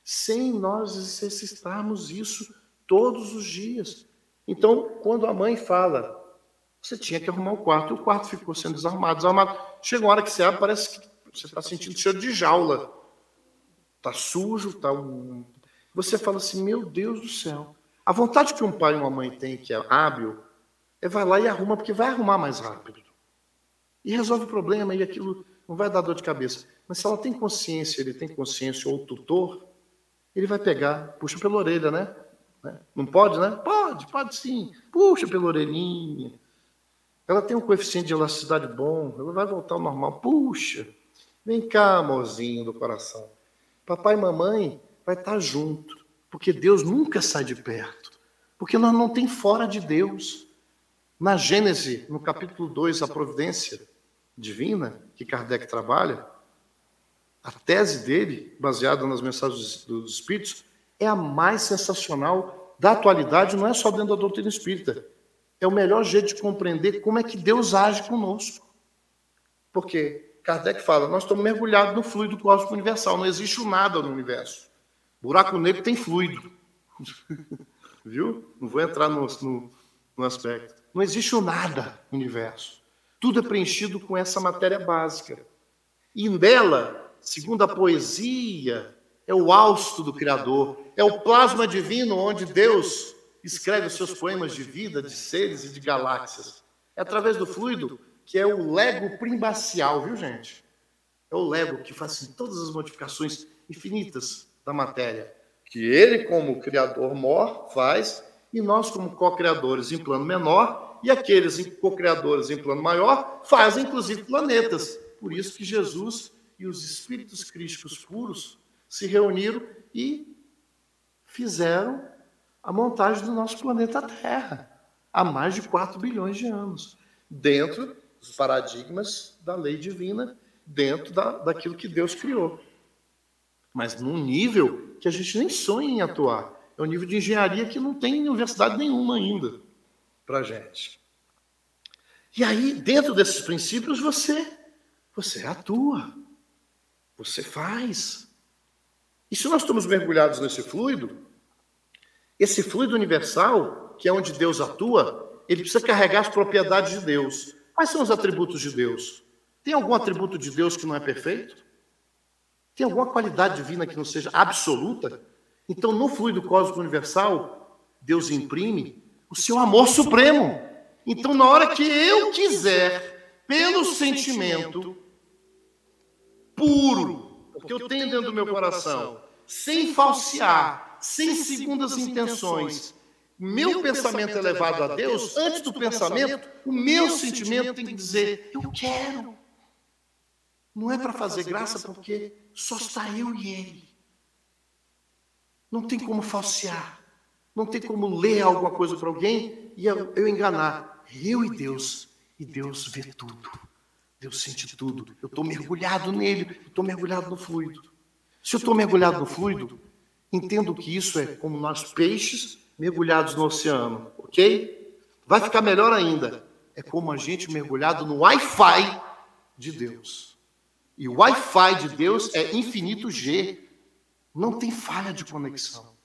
sem nós exercitarmos isso todos os dias. Então, quando a mãe fala, você tinha que arrumar o quarto, e o quarto ficou sendo desarmado, desarmado. Chega uma hora que você abre, parece que você está sentindo cheiro de jaula. Está sujo, está um... Você fala assim, meu Deus do céu. A vontade que um pai e uma mãe têm, que é hábil, é vai lá e arruma, porque vai arrumar mais rápido. E resolve o problema, e aquilo não vai dar dor de cabeça. Mas se ela tem consciência, ele tem consciência, ou o tutor, ele vai pegar, puxa pela orelha, né? né? Não pode, né? Pode, pode sim. Puxa pela orelhinha. Ela tem um coeficiente de elasticidade bom, ela vai voltar ao normal. Puxa, vem cá, amorzinho do coração. Papai e mamãe vai estar junto, porque Deus nunca sai de perto, porque nós não tem fora de Deus. Na Gênese, no capítulo 2, a providência, divina que Kardec trabalha, a tese dele, baseada nas mensagens dos Espíritos, é a mais sensacional da atualidade, não é só dentro da doutrina espírita. É o melhor jeito de compreender como é que Deus age conosco. Porque Kardec fala, nós estamos mergulhados no fluido cósmico universal, não existe nada no universo. Buraco negro tem fluido. [LAUGHS] Viu? Não vou entrar no, no, no aspecto. Não existe o nada no universo. Tudo é preenchido com essa matéria básica. E dela, segundo a poesia, é o hausto do Criador, é o plasma divino onde Deus escreve os seus poemas de vida, de seres e de galáxias. É através do fluido que é o lego primbacial, viu, gente? É o lego que faz assim, todas as modificações infinitas da matéria, que ele, como criador mor, faz, e nós, como co-criadores em plano menor, e aqueles co-criadores em plano maior fazem inclusive planetas. Por isso que Jesus e os espíritos crísticos puros se reuniram e fizeram a montagem do nosso planeta Terra há mais de 4 bilhões de anos, dentro dos paradigmas da lei divina, dentro da, daquilo que Deus criou. Mas num nível que a gente nem sonha em atuar. É um nível de engenharia que não tem universidade nenhuma ainda para gente. E aí, dentro desses princípios, você, você atua, você faz. E se nós estamos mergulhados nesse fluido, Esse fluido universal, que é onde Deus atua, ele precisa carregar as propriedades de Deus. Quais são os atributos de Deus? Tem algum atributo de Deus que não é perfeito? Tem alguma qualidade divina que não seja absoluta? Então, no fluido cósmico universal, Deus imprime o seu amor supremo. Então, na hora que eu quiser, pelo sentimento puro, porque eu tenho dentro do meu coração, sem falsear, sem segundas intenções, meu pensamento é levado a Deus, antes do pensamento, o meu sentimento tem que dizer: eu quero. Não é para fazer graça, porque só está eu e Ele. Não tem como falsear. Não tem como ler alguma coisa para alguém e eu, eu enganar. Eu e Deus. E Deus vê tudo. Deus sente tudo. Eu estou mergulhado nele. Estou mergulhado no fluido. Se eu estou mergulhado no fluido, entendo que isso é como nós peixes mergulhados no oceano, ok? Vai ficar melhor ainda. É como a gente mergulhado no Wi-Fi de Deus. E o Wi-Fi de Deus é infinito G. Não tem falha de conexão.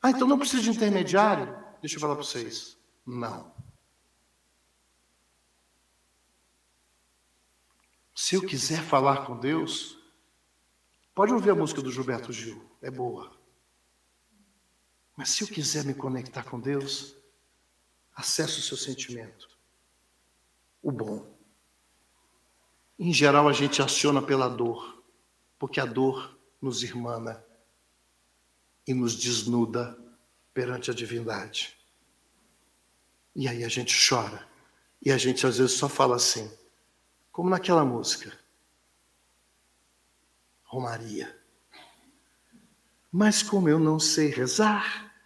Ah, então não precisa de intermediário? Deixa eu falar para vocês. Não. Se eu quiser falar com Deus, pode ouvir a música do Gilberto Gil, é boa. Mas se eu quiser me conectar com Deus, acesse o seu sentimento, o bom. Em geral, a gente aciona pela dor, porque a dor nos irmana e nos desnuda perante a divindade. E aí a gente chora. E a gente às vezes só fala assim, como naquela música. Romaria. Mas como eu não sei rezar,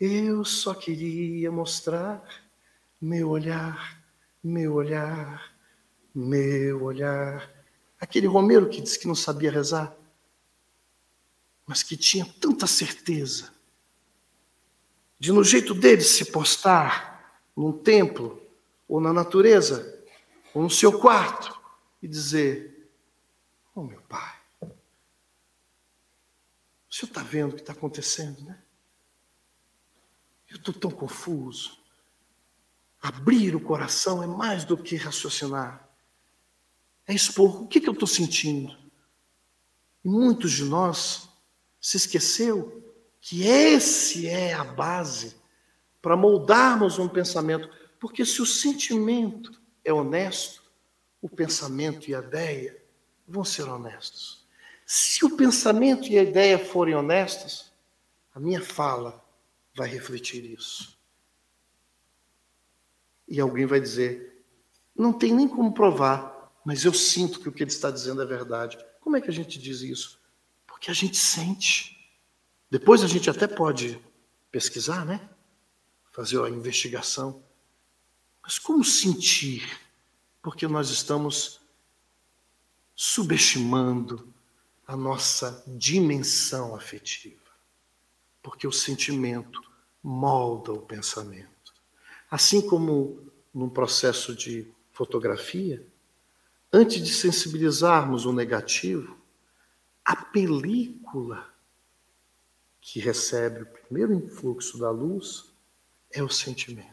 eu só queria mostrar meu olhar, meu olhar, meu olhar. Aquele Romero que disse que não sabia rezar mas que tinha tanta certeza de, no jeito dele, se postar num templo, ou na natureza, ou no seu quarto, e dizer: Oh, meu pai, o senhor está vendo o que está acontecendo, né? Eu estou tão confuso. Abrir o coração é mais do que raciocinar. É expor o que, que eu estou sentindo. E muitos de nós se esqueceu que esse é a base para moldarmos um pensamento, porque se o sentimento é honesto, o pensamento e a ideia vão ser honestos. Se o pensamento e a ideia forem honestos, a minha fala vai refletir isso. E alguém vai dizer: não tem nem como provar, mas eu sinto que o que ele está dizendo é verdade. Como é que a gente diz isso? Porque a gente sente. Depois a gente até pode pesquisar, né? Fazer a investigação. Mas como sentir? Porque nós estamos subestimando a nossa dimensão afetiva. Porque o sentimento molda o pensamento. Assim como num processo de fotografia, antes de sensibilizarmos o negativo, a película que recebe o primeiro influxo da luz é o sentimento.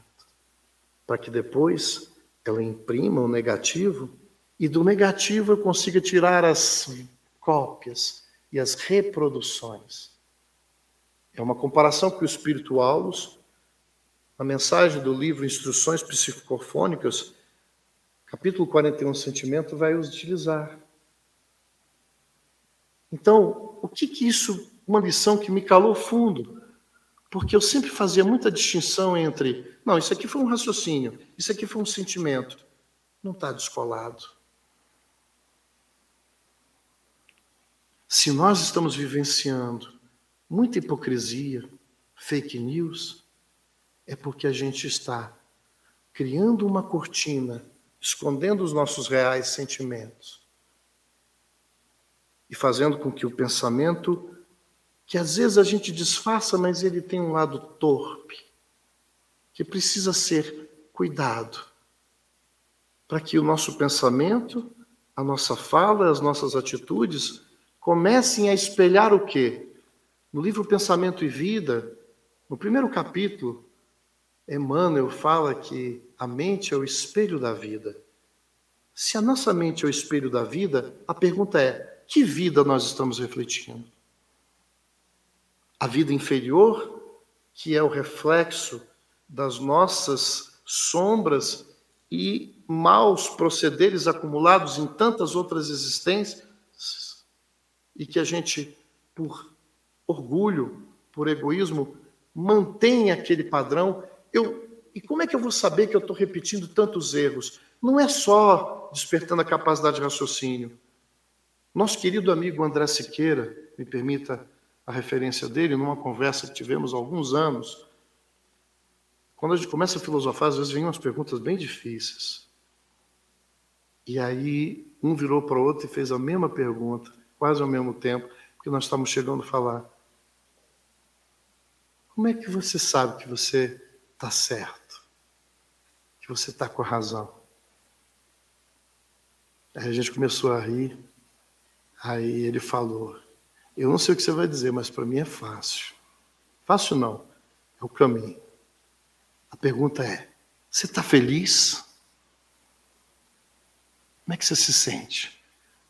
Para que depois ela imprima o negativo e do negativo eu consiga tirar as cópias e as reproduções. É uma comparação que o Espírito Aulos, na mensagem do livro Instruções Psicofônicas, capítulo 41, Sentimento, vai utilizar. Então, o que que isso, uma lição que me calou fundo, porque eu sempre fazia muita distinção entre, não, isso aqui foi um raciocínio, isso aqui foi um sentimento, não está descolado. Se nós estamos vivenciando muita hipocrisia, fake news, é porque a gente está criando uma cortina, escondendo os nossos reais sentimentos e fazendo com que o pensamento, que às vezes a gente disfarça, mas ele tem um lado torpe, que precisa ser cuidado, para que o nosso pensamento, a nossa fala, as nossas atitudes comecem a espelhar o quê? No livro Pensamento e Vida, no primeiro capítulo, Emmanuel fala que a mente é o espelho da vida. Se a nossa mente é o espelho da vida, a pergunta é: que vida nós estamos refletindo? A vida inferior, que é o reflexo das nossas sombras e maus procederes acumulados em tantas outras existências, e que a gente, por orgulho, por egoísmo, mantém aquele padrão. Eu, e como é que eu vou saber que eu estou repetindo tantos erros? Não é só despertando a capacidade de raciocínio. Nosso querido amigo André Siqueira, me permita a referência dele, numa conversa que tivemos há alguns anos, quando a gente começa a filosofar, às vezes vem umas perguntas bem difíceis. E aí um virou para o outro e fez a mesma pergunta, quase ao mesmo tempo, porque nós estamos chegando a falar. Como é que você sabe que você está certo? Que você está com a razão? Aí a gente começou a rir. Aí ele falou: Eu não sei o que você vai dizer, mas para mim é fácil. Fácil não, é o caminho. A pergunta é: Você está feliz? Como é que você se sente?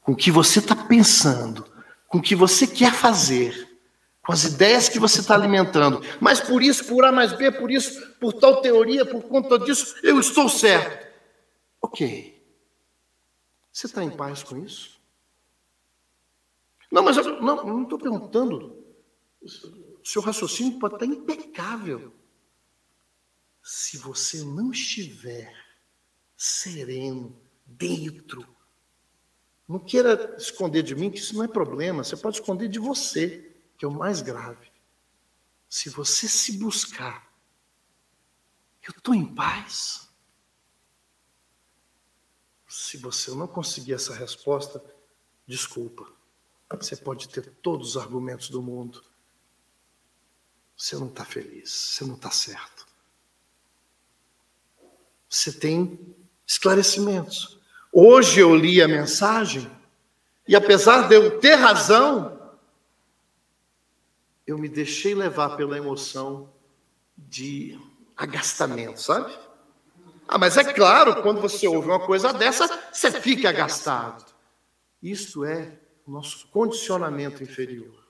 Com o que você está pensando, com o que você quer fazer com as ideias que você está alimentando. Mas por isso, por A mais B, por isso, por tal teoria, por conta disso, eu estou certo. Ok. Você está em paz com isso? Não, mas eu não estou perguntando. O seu raciocínio pode estar impecável. Se você não estiver sereno, dentro, não queira esconder de mim, que isso não é problema. Você pode esconder de você que é o mais grave. Se você se buscar, eu estou em paz. Se você não conseguir essa resposta, desculpa. Você pode ter todos os argumentos do mundo. Você não está feliz, você não está certo. Você tem esclarecimentos. Hoje eu li a mensagem e apesar de eu ter razão, eu me deixei levar pela emoção de agastamento, sabe? Ah, mas é claro, quando você ouve uma coisa dessa, você fica agastado. Isto é o nosso condicionamento inferior.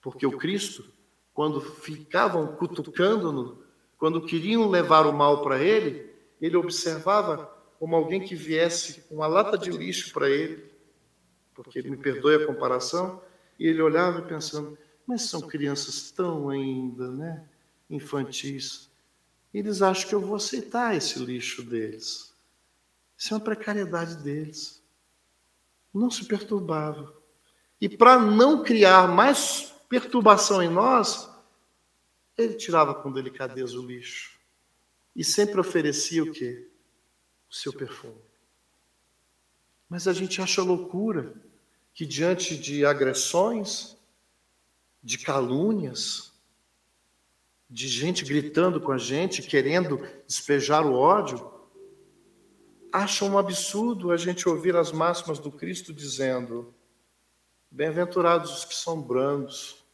Porque o Cristo, quando ficavam cutucando-no, quando queriam levar o mal para ele, ele observava como alguém que viesse com uma lata de lixo para ele, porque me perdoe a comparação, e ele olhava pensando: mas são crianças tão ainda, né, infantis. Eles acham que eu vou aceitar esse lixo deles. Isso é uma precariedade deles. Não se perturbava. E para não criar mais perturbação em nós, ele tirava com delicadeza o lixo. E sempre oferecia o quê? O seu perfume. Mas a gente acha loucura que diante de agressões, de calúnias, de gente gritando com a gente, querendo despejar o ódio, acham um absurdo a gente ouvir as máximas do Cristo dizendo: Bem-aventurados os que são brandos.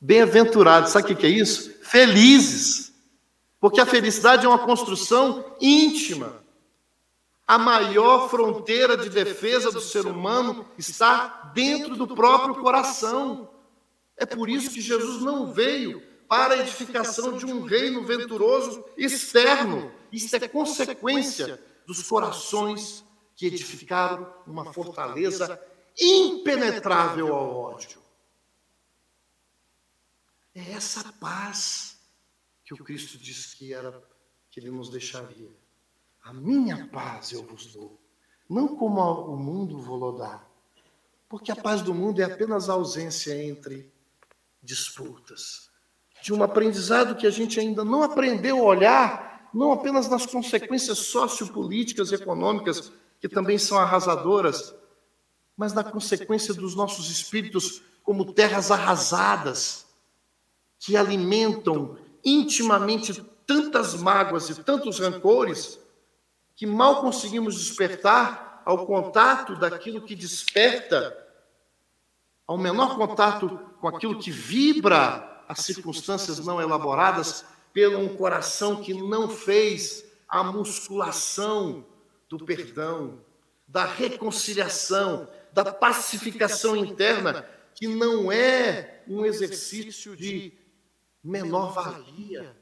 Bem-aventurados, sabe o que é isso? Felizes. Porque a felicidade é uma construção íntima. A maior fronteira de defesa do ser humano está dentro do próprio coração. É por isso que Jesus não veio para a edificação de um reino venturoso externo. Isso é consequência dos corações que edificaram uma fortaleza impenetrável ao ódio. É essa paz que o Cristo disse que era que ele nos deixaria. A minha paz eu vos dou, não como o mundo vou dar, porque a paz do mundo é apenas a ausência entre disputas, de um aprendizado que a gente ainda não aprendeu a olhar, não apenas nas consequências sociopolíticas e econômicas, que também são arrasadoras, mas na consequência dos nossos espíritos como terras arrasadas, que alimentam intimamente tantas mágoas e tantos rancores, que mal conseguimos despertar ao contato daquilo que desperta ao menor contato com aquilo que vibra as circunstâncias não elaboradas, pelo um coração que não fez a musculação do perdão, da reconciliação, da pacificação interna, que não é um exercício de menor valia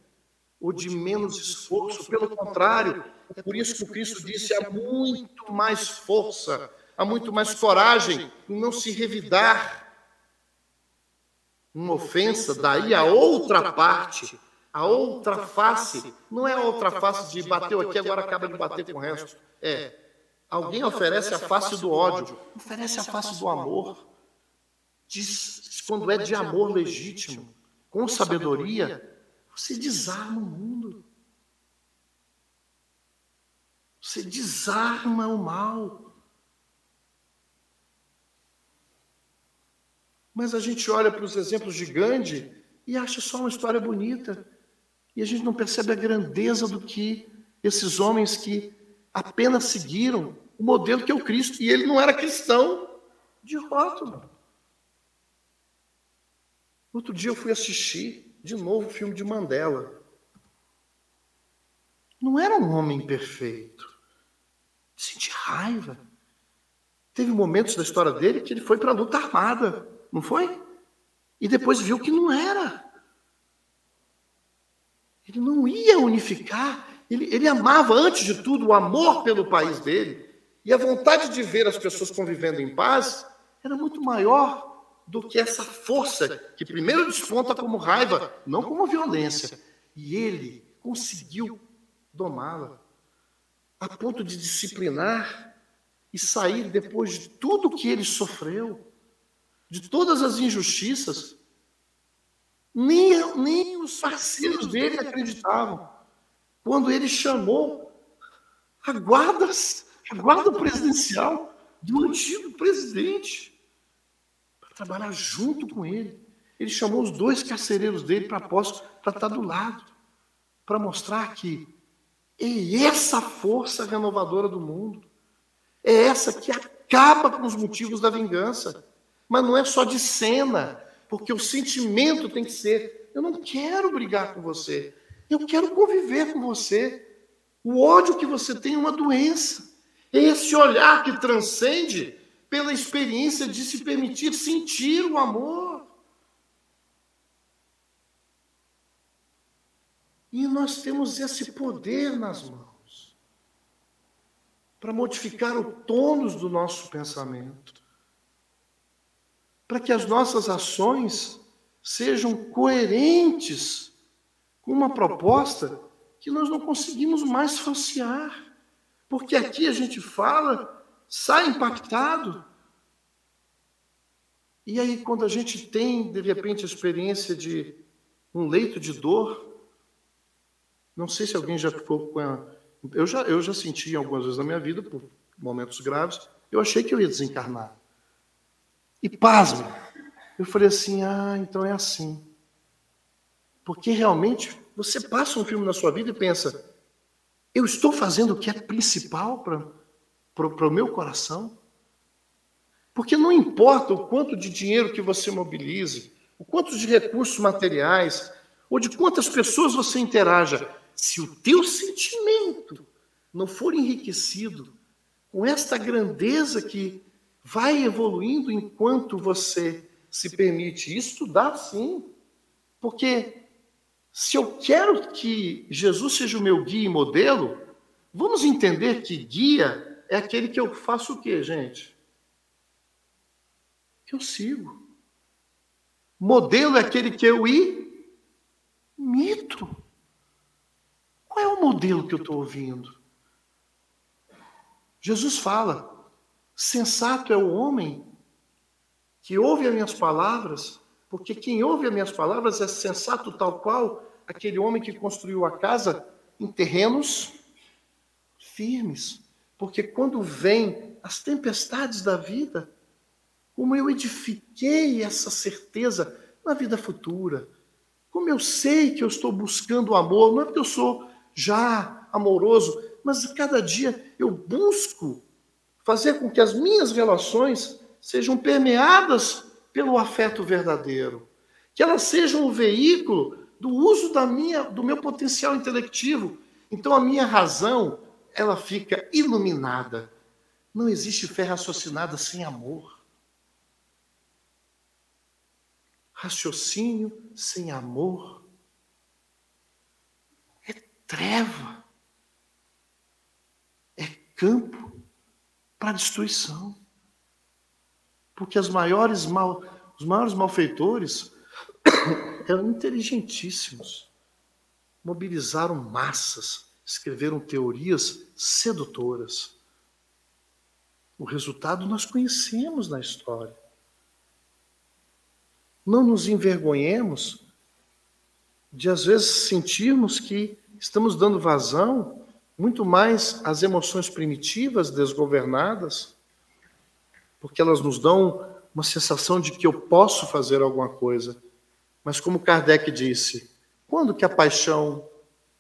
ou de menos esforço, pelo contrário, é por isso que o Cristo disse: há muito mais força, há muito mais coragem em não se revidar. Uma ofensa, daí a outra parte, a outra face, não é a outra face de bateu aqui, agora acaba de bater com o resto. É, alguém oferece a face do ódio, oferece a face do amor. Diz, quando é de amor legítimo, com sabedoria, você desarma o mundo. Você desarma o mal. Mas a gente olha para os exemplos de Gandhi e acha só uma história bonita. E a gente não percebe a grandeza do que esses homens que apenas seguiram o modelo que é o Cristo. E ele não era cristão de rótulo. Outro dia eu fui assistir de novo o filme de Mandela. Não era um homem perfeito. Senti raiva. Teve momentos da história dele que ele foi para a luta armada, não foi? E depois viu que não era. Ele não ia unificar. Ele, ele amava, antes de tudo, o amor pelo país dele. E a vontade de ver as pessoas convivendo em paz era muito maior do que essa força que primeiro desponta como raiva, não como violência. E ele conseguiu domá-la a ponto de disciplinar e sair depois de tudo que ele sofreu, de todas as injustiças. Nem, nem os parceiros dele acreditavam. Quando ele chamou a guarda, a guarda presidencial do antigo presidente trabalhar junto com ele. Ele chamou os dois carcereiros dele para apóstolos para estar do lado, para mostrar que é essa força renovadora do mundo, é essa que acaba com os motivos da vingança. Mas não é só de cena, porque o sentimento tem que ser: eu não quero brigar com você, eu quero conviver com você. O ódio que você tem é uma doença. É esse olhar que transcende pela experiência de se permitir sentir o amor. E nós temos esse poder nas mãos para modificar o tônus do nosso pensamento, para que as nossas ações sejam coerentes com uma proposta que nós não conseguimos mais falsear. Porque aqui a gente fala sai impactado. E aí, quando a gente tem, de repente, a experiência de um leito de dor, não sei se alguém já ficou com a. Eu já, eu já senti algumas vezes na minha vida, por momentos graves, eu achei que eu ia desencarnar. E pasmo, eu falei assim: ah, então é assim. Porque realmente você passa um filme na sua vida e pensa: eu estou fazendo o que é principal para o meu coração. Porque não importa o quanto de dinheiro que você mobilize, o quanto de recursos materiais, ou de quantas pessoas você interaja, se o teu sentimento não for enriquecido com esta grandeza que vai evoluindo enquanto você se permite estudar, sim. Porque se eu quero que Jesus seja o meu guia e modelo, vamos entender que guia é aquele que eu faço o quê, gente? Que eu sigo. Modelo é aquele que eu imito. Qual é o modelo que eu estou ouvindo? Jesus fala: sensato é o homem que ouve as minhas palavras, porque quem ouve as minhas palavras é sensato tal qual aquele homem que construiu a casa em terrenos firmes. Porque quando vem as tempestades da vida, como eu edifiquei essa certeza na vida futura, como eu sei que eu estou buscando o amor, não é porque eu sou já amoroso, mas cada dia eu busco fazer com que as minhas relações sejam permeadas pelo afeto verdadeiro. Que elas sejam o veículo do uso da minha, do meu potencial intelectivo. Então a minha razão, ela fica iluminada. Não existe fé raciocinada sem amor. Raciocínio sem amor é treva. É campo para destruição. Porque as maiores mal, os maiores malfeitores [COUGHS] eram inteligentíssimos. Mobilizaram massas, escreveram teorias sedutoras. O resultado nós conhecemos na história. Não nos envergonhemos de, às vezes, sentirmos que estamos dando vazão muito mais às emoções primitivas, desgovernadas, porque elas nos dão uma sensação de que eu posso fazer alguma coisa. Mas como Kardec disse, quando que a paixão,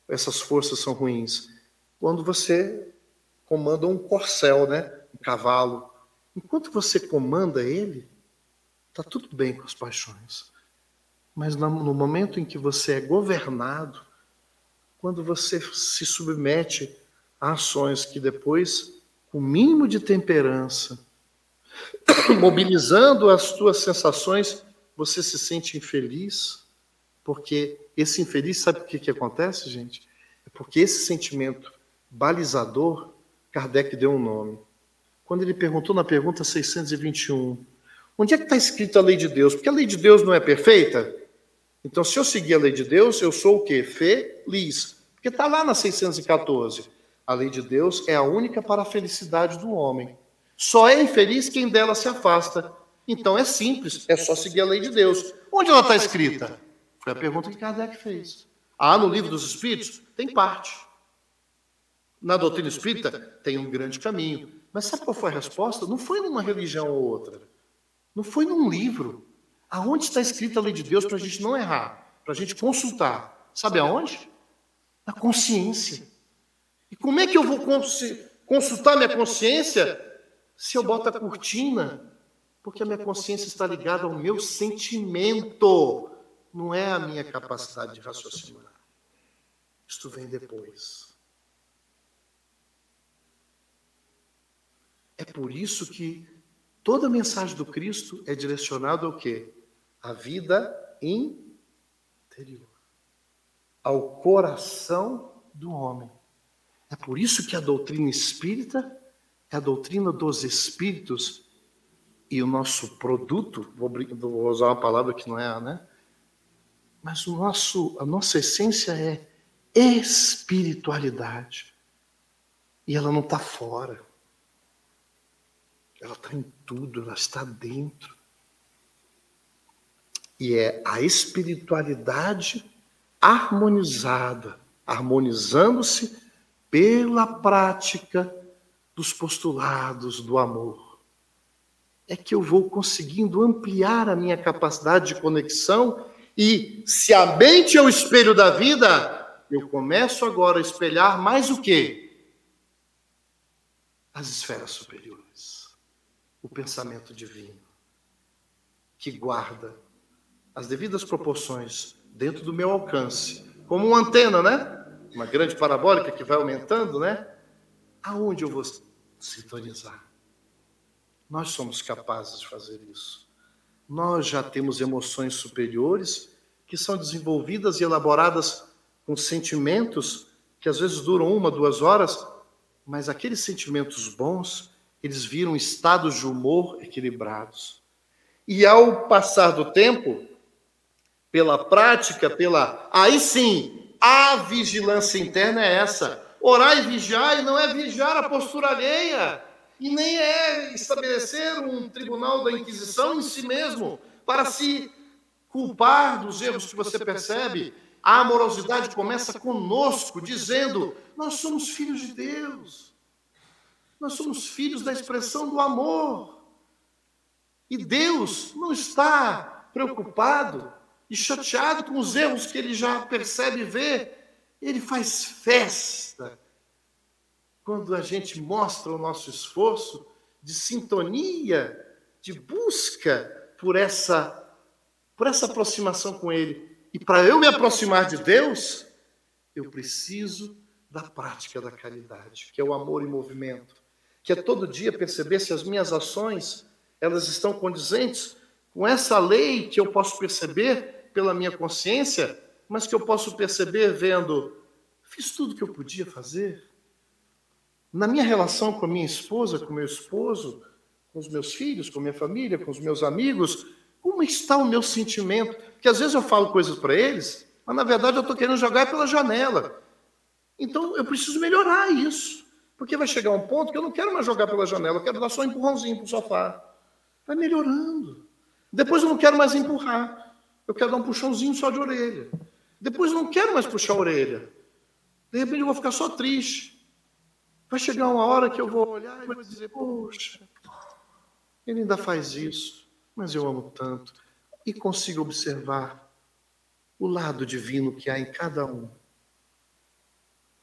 essas forças são ruins? Quando você comanda um corcel, né? um cavalo. Enquanto você comanda ele, está tudo bem com as paixões. Mas no momento em que você é governado, quando você se submete a ações que depois, com o mínimo de temperança, [COUGHS] mobilizando as tuas sensações, você se sente infeliz, porque esse infeliz, sabe o que, que acontece, gente? É porque esse sentimento balizador, Kardec deu um nome. Quando ele perguntou na pergunta 621, onde é que está escrito a lei de Deus? Porque a lei de Deus não é perfeita? Então, se eu seguir a lei de Deus, eu sou o quê? Feliz. Porque está lá na 614. A lei de Deus é a única para a felicidade do homem. Só é infeliz quem dela se afasta. Então é simples, é só seguir a lei de Deus. Onde ela está escrita? Foi a pergunta que Kardec fez. Ah, no livro dos Espíritos? Tem parte. Na doutrina espírita, tem um grande caminho. Mas sabe qual foi a resposta? Não foi numa religião ou outra. Não foi num livro. Aonde está escrita a lei de Deus para a gente não errar? Para a gente consultar. Sabe aonde? Na consciência. E como é que eu vou consultar minha consciência se eu boto a cortina, porque a minha consciência está ligada ao meu sentimento, não é a minha capacidade de raciocinar. Isto vem depois. É por isso que toda a mensagem do Cristo é direcionada ao quê? A vida interior, ao coração do homem. É por isso que a doutrina espírita é a doutrina dos espíritos e o nosso produto, vou, usar uma palavra que não é, né? Mas o nosso, a nossa essência é espiritualidade. E ela não está fora. Ela está em tudo, ela está dentro. E é a espiritualidade harmonizada, harmonizando-se pela prática dos postulados do amor. É que eu vou conseguindo ampliar a minha capacidade de conexão e, se a mente é o espelho da vida, eu começo agora a espelhar mais o quê? As esferas superiores. O pensamento divino, que guarda as devidas proporções dentro do meu alcance, como uma antena, né? Uma grande parabólica que vai aumentando, né? Aonde eu vou sintonizar. Nós somos capazes de fazer isso. Nós já temos emoções superiores que são desenvolvidas e elaboradas com sentimentos que às vezes duram uma, duas horas, mas aqueles sentimentos bons, eles viram estados de humor equilibrados. E ao passar do tempo, pela prática, pela. Aí sim, a vigilância interna é essa Orar e vigiar e não é vigiar a postura alheia, e nem é estabelecer um tribunal da Inquisição em si mesmo, para se culpar dos erros que você percebe. A amorosidade começa conosco, dizendo: Nós somos filhos de Deus, nós somos filhos da expressão do amor. E Deus não está preocupado e chateado com os erros que ele já percebe e vê, ele faz festa quando a gente mostra o nosso esforço de sintonia, de busca por essa por essa aproximação com ele. E para eu me aproximar de Deus, eu preciso da prática da caridade, que é o amor em movimento, que é todo dia perceber se as minhas ações elas estão condizentes com essa lei que eu posso perceber pela minha consciência, mas que eu posso perceber vendo, fiz tudo que eu podia fazer. Na minha relação com a minha esposa, com meu esposo, com os meus filhos, com minha família, com os meus amigos, como está o meu sentimento? Porque às vezes eu falo coisas para eles, mas na verdade eu estou querendo jogar pela janela. Então eu preciso melhorar isso. Porque vai chegar um ponto que eu não quero mais jogar pela janela, eu quero dar só um empurrãozinho para o sofá. Vai melhorando. Depois eu não quero mais empurrar. Eu quero dar um puxãozinho só de orelha. Depois não quero mais puxar a orelha. De repente eu vou ficar só triste. Vai chegar uma hora que eu vou olhar e vou dizer: Poxa, ele ainda faz isso, mas eu amo tanto. E consigo observar o lado divino que há em cada um.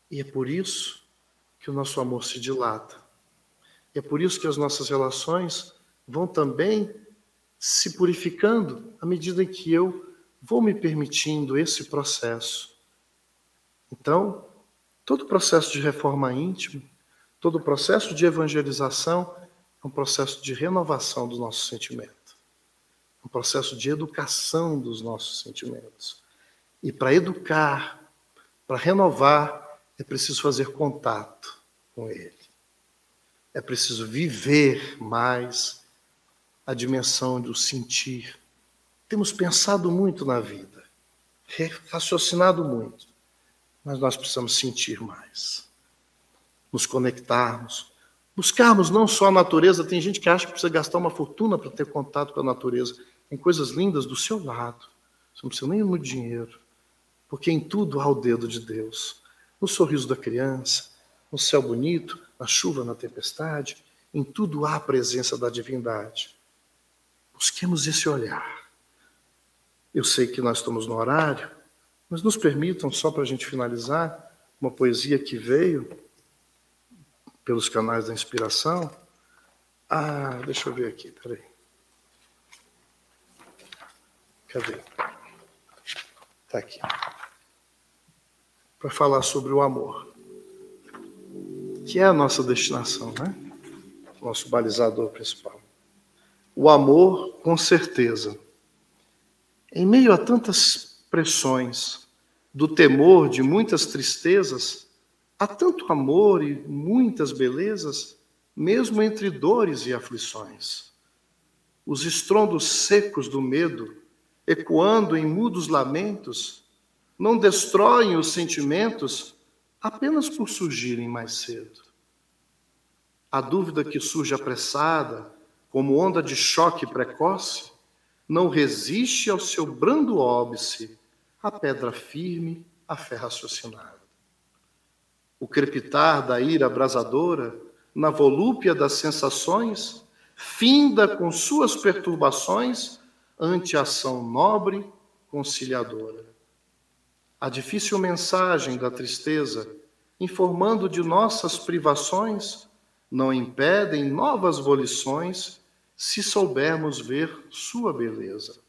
E é por isso que o nosso amor se dilata. E é por isso que as nossas relações vão também se purificando à medida em que eu vou me permitindo esse processo. Então, todo processo de reforma íntima, todo processo de evangelização é um processo de renovação do nosso sentimento, um processo de educação dos nossos sentimentos. E para educar, para renovar, é preciso fazer contato com ele. É preciso viver mais a dimensão do sentir. Temos pensado muito na vida, raciocinado muito, mas nós precisamos sentir mais, nos conectarmos, buscarmos não só a natureza. Tem gente que acha que precisa gastar uma fortuna para ter contato com a natureza. Tem coisas lindas do seu lado. Você não precisa nem muito dinheiro, porque em tudo há o dedo de Deus. No sorriso da criança, no céu bonito, na chuva, na tempestade, em tudo há a presença da divindade. Busquemos esse olhar. Eu sei que nós estamos no horário, mas nos permitam, só para a gente finalizar, uma poesia que veio pelos canais da inspiração. Ah, deixa eu ver aqui, peraí. Cadê? Está aqui. Para falar sobre o amor, que é a nossa destinação, né? Nosso balizador principal o amor com certeza. Em meio a tantas pressões, do temor, de muitas tristezas, há tanto amor e muitas belezas, mesmo entre dores e aflições. Os estrondos secos do medo, ecoando em mudos lamentos, não destroem os sentimentos apenas por surgirem mais cedo. A dúvida que surge apressada, como onda de choque precoce, não resiste ao seu brando óbice, a pedra firme, a fé raciocinada. O crepitar da ira abrasadora, na volúpia das sensações, finda com suas perturbações ante a ação nobre, conciliadora. A difícil mensagem da tristeza, informando de nossas privações, não impedem novas volições se soubermos ver sua beleza.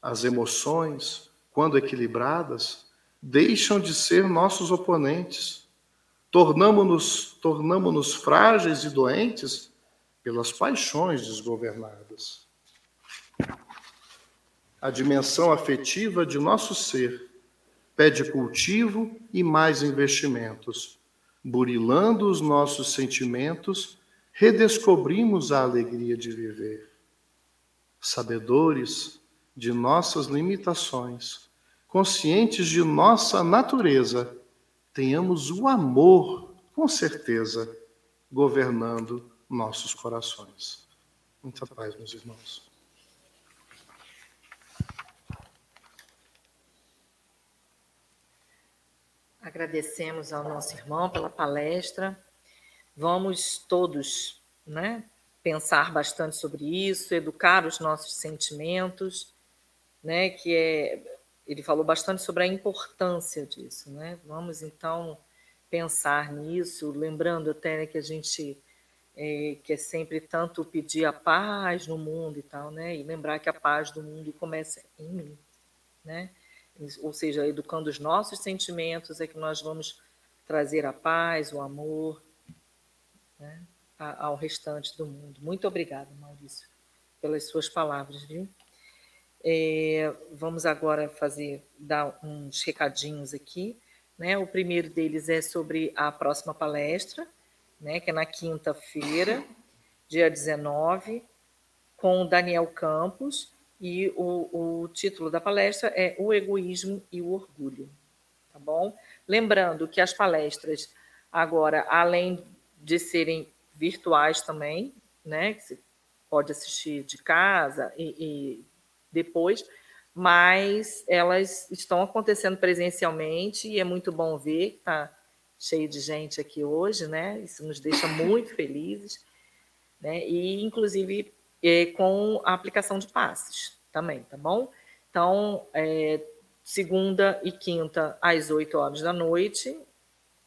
As emoções, quando equilibradas, deixam de ser nossos oponentes. Tornamo-nos tornamo frágeis e doentes pelas paixões desgovernadas. A dimensão afetiva de nosso ser pede cultivo e mais investimentos burilando os nossos sentimentos, redescobrimos a alegria de viver. Sabedores de nossas limitações, conscientes de nossa natureza, tenhamos o amor, com certeza, governando nossos corações. Muita paz, meus irmãos. Agradecemos ao nosso irmão pela palestra. Vamos todos né, pensar bastante sobre isso, educar os nossos sentimentos, né, que é, ele falou bastante sobre a importância disso. Né? Vamos então pensar nisso, lembrando até né, que a gente é, que é sempre tanto pedir a paz no mundo e tal, né? E lembrar que a paz do mundo começa em mim, né? Ou seja, educando os nossos sentimentos é que nós vamos trazer a paz, o amor, né? ao restante do mundo. Muito obrigada, Maurício, pelas suas palavras, viu? É, vamos agora fazer dar uns recadinhos aqui. Né? O primeiro deles é sobre a próxima palestra, né? que é na quinta-feira, dia 19, com o Daniel Campos, e o, o título da palestra é O Egoísmo e o Orgulho. Tá bom? Lembrando que as palestras, agora, além de serem virtuais também, né? Que você pode assistir de casa e, e depois, mas elas estão acontecendo presencialmente e é muito bom ver que está cheio de gente aqui hoje, né? Isso nos deixa muito [LAUGHS] felizes, né? E inclusive com a aplicação de passes também, tá bom? Então, é, segunda e quinta às 8 horas da noite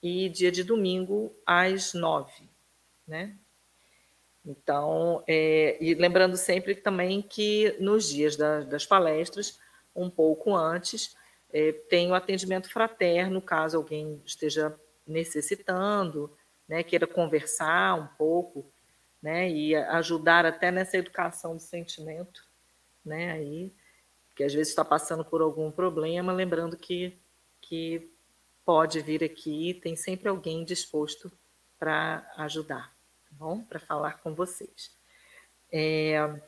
e dia de domingo às 9, né? Então, é, e lembrando sempre também que nos dias da, das palestras, um pouco antes, é, tem o atendimento fraterno, caso alguém esteja necessitando, né, queira conversar um pouco, né, e ajudar até nessa educação do sentimento, né, aí, que às vezes está passando por algum problema, lembrando que, que pode vir aqui, tem sempre alguém disposto para ajudar bom? Para falar com vocês. É...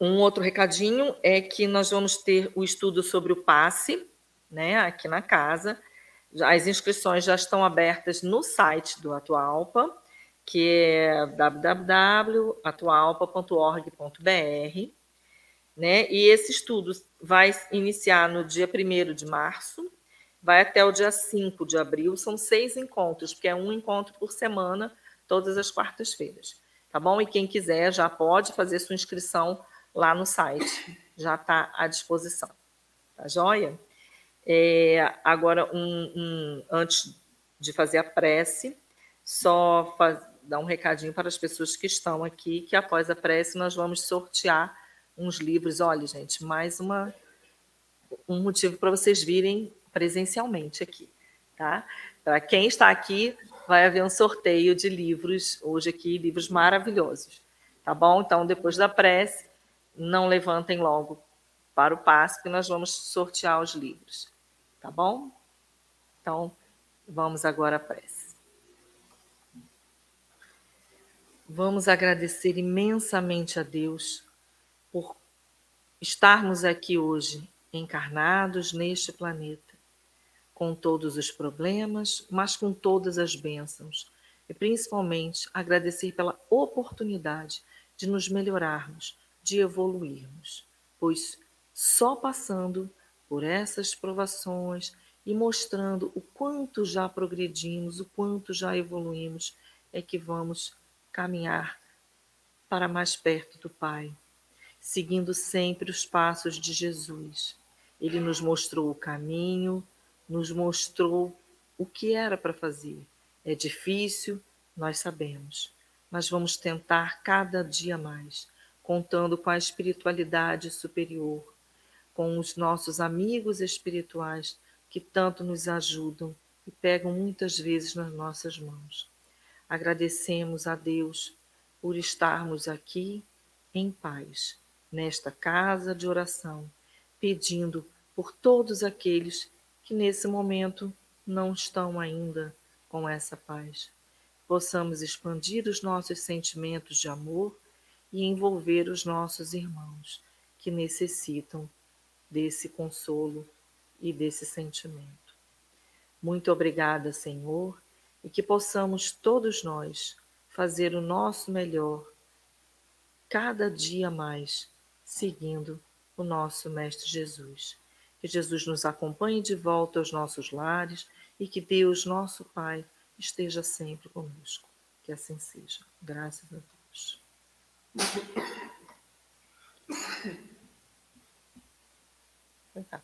Um outro recadinho é que nós vamos ter o estudo sobre o passe, né, aqui na casa. As inscrições já estão abertas no site do Atualpa, que é www.atualpa.org.br. Né? E esse estudo vai iniciar no dia 1 de março vai até o dia 5 de abril. São seis encontros, porque é um encontro por semana, todas as quartas-feiras. Tá bom? E quem quiser já pode fazer sua inscrição lá no site, já está à disposição. Tá joia? É, agora, um, um, antes de fazer a prece, só faz, dar um recadinho para as pessoas que estão aqui, que após a prece nós vamos sortear uns livros. Olha, gente, mais uma, um motivo para vocês virem presencialmente aqui, tá? Para quem está aqui, vai haver um sorteio de livros hoje aqui, livros maravilhosos, tá bom? Então, depois da prece, não levantem logo para o passo, que nós vamos sortear os livros, tá bom? Então, vamos agora à prece. Vamos agradecer imensamente a Deus por estarmos aqui hoje, encarnados neste planeta com todos os problemas, mas com todas as bênçãos. E principalmente agradecer pela oportunidade de nos melhorarmos, de evoluirmos, pois só passando por essas provações e mostrando o quanto já progredimos, o quanto já evoluímos, é que vamos caminhar para mais perto do Pai, seguindo sempre os passos de Jesus. Ele nos mostrou o caminho, nos mostrou o que era para fazer. É difícil, nós sabemos, mas vamos tentar cada dia mais, contando com a espiritualidade superior, com os nossos amigos espirituais que tanto nos ajudam e pegam muitas vezes nas nossas mãos. Agradecemos a Deus por estarmos aqui em paz, nesta casa de oração, pedindo por todos aqueles que nesse momento não estão ainda com essa paz. Possamos expandir os nossos sentimentos de amor e envolver os nossos irmãos que necessitam desse consolo e desse sentimento. Muito obrigada, Senhor, e que possamos todos nós fazer o nosso melhor cada dia mais, seguindo o nosso Mestre Jesus. Que Jesus nos acompanhe de volta aos nossos lares e que Deus, nosso Pai, esteja sempre conosco. Que assim seja. Graças a Deus. Cá.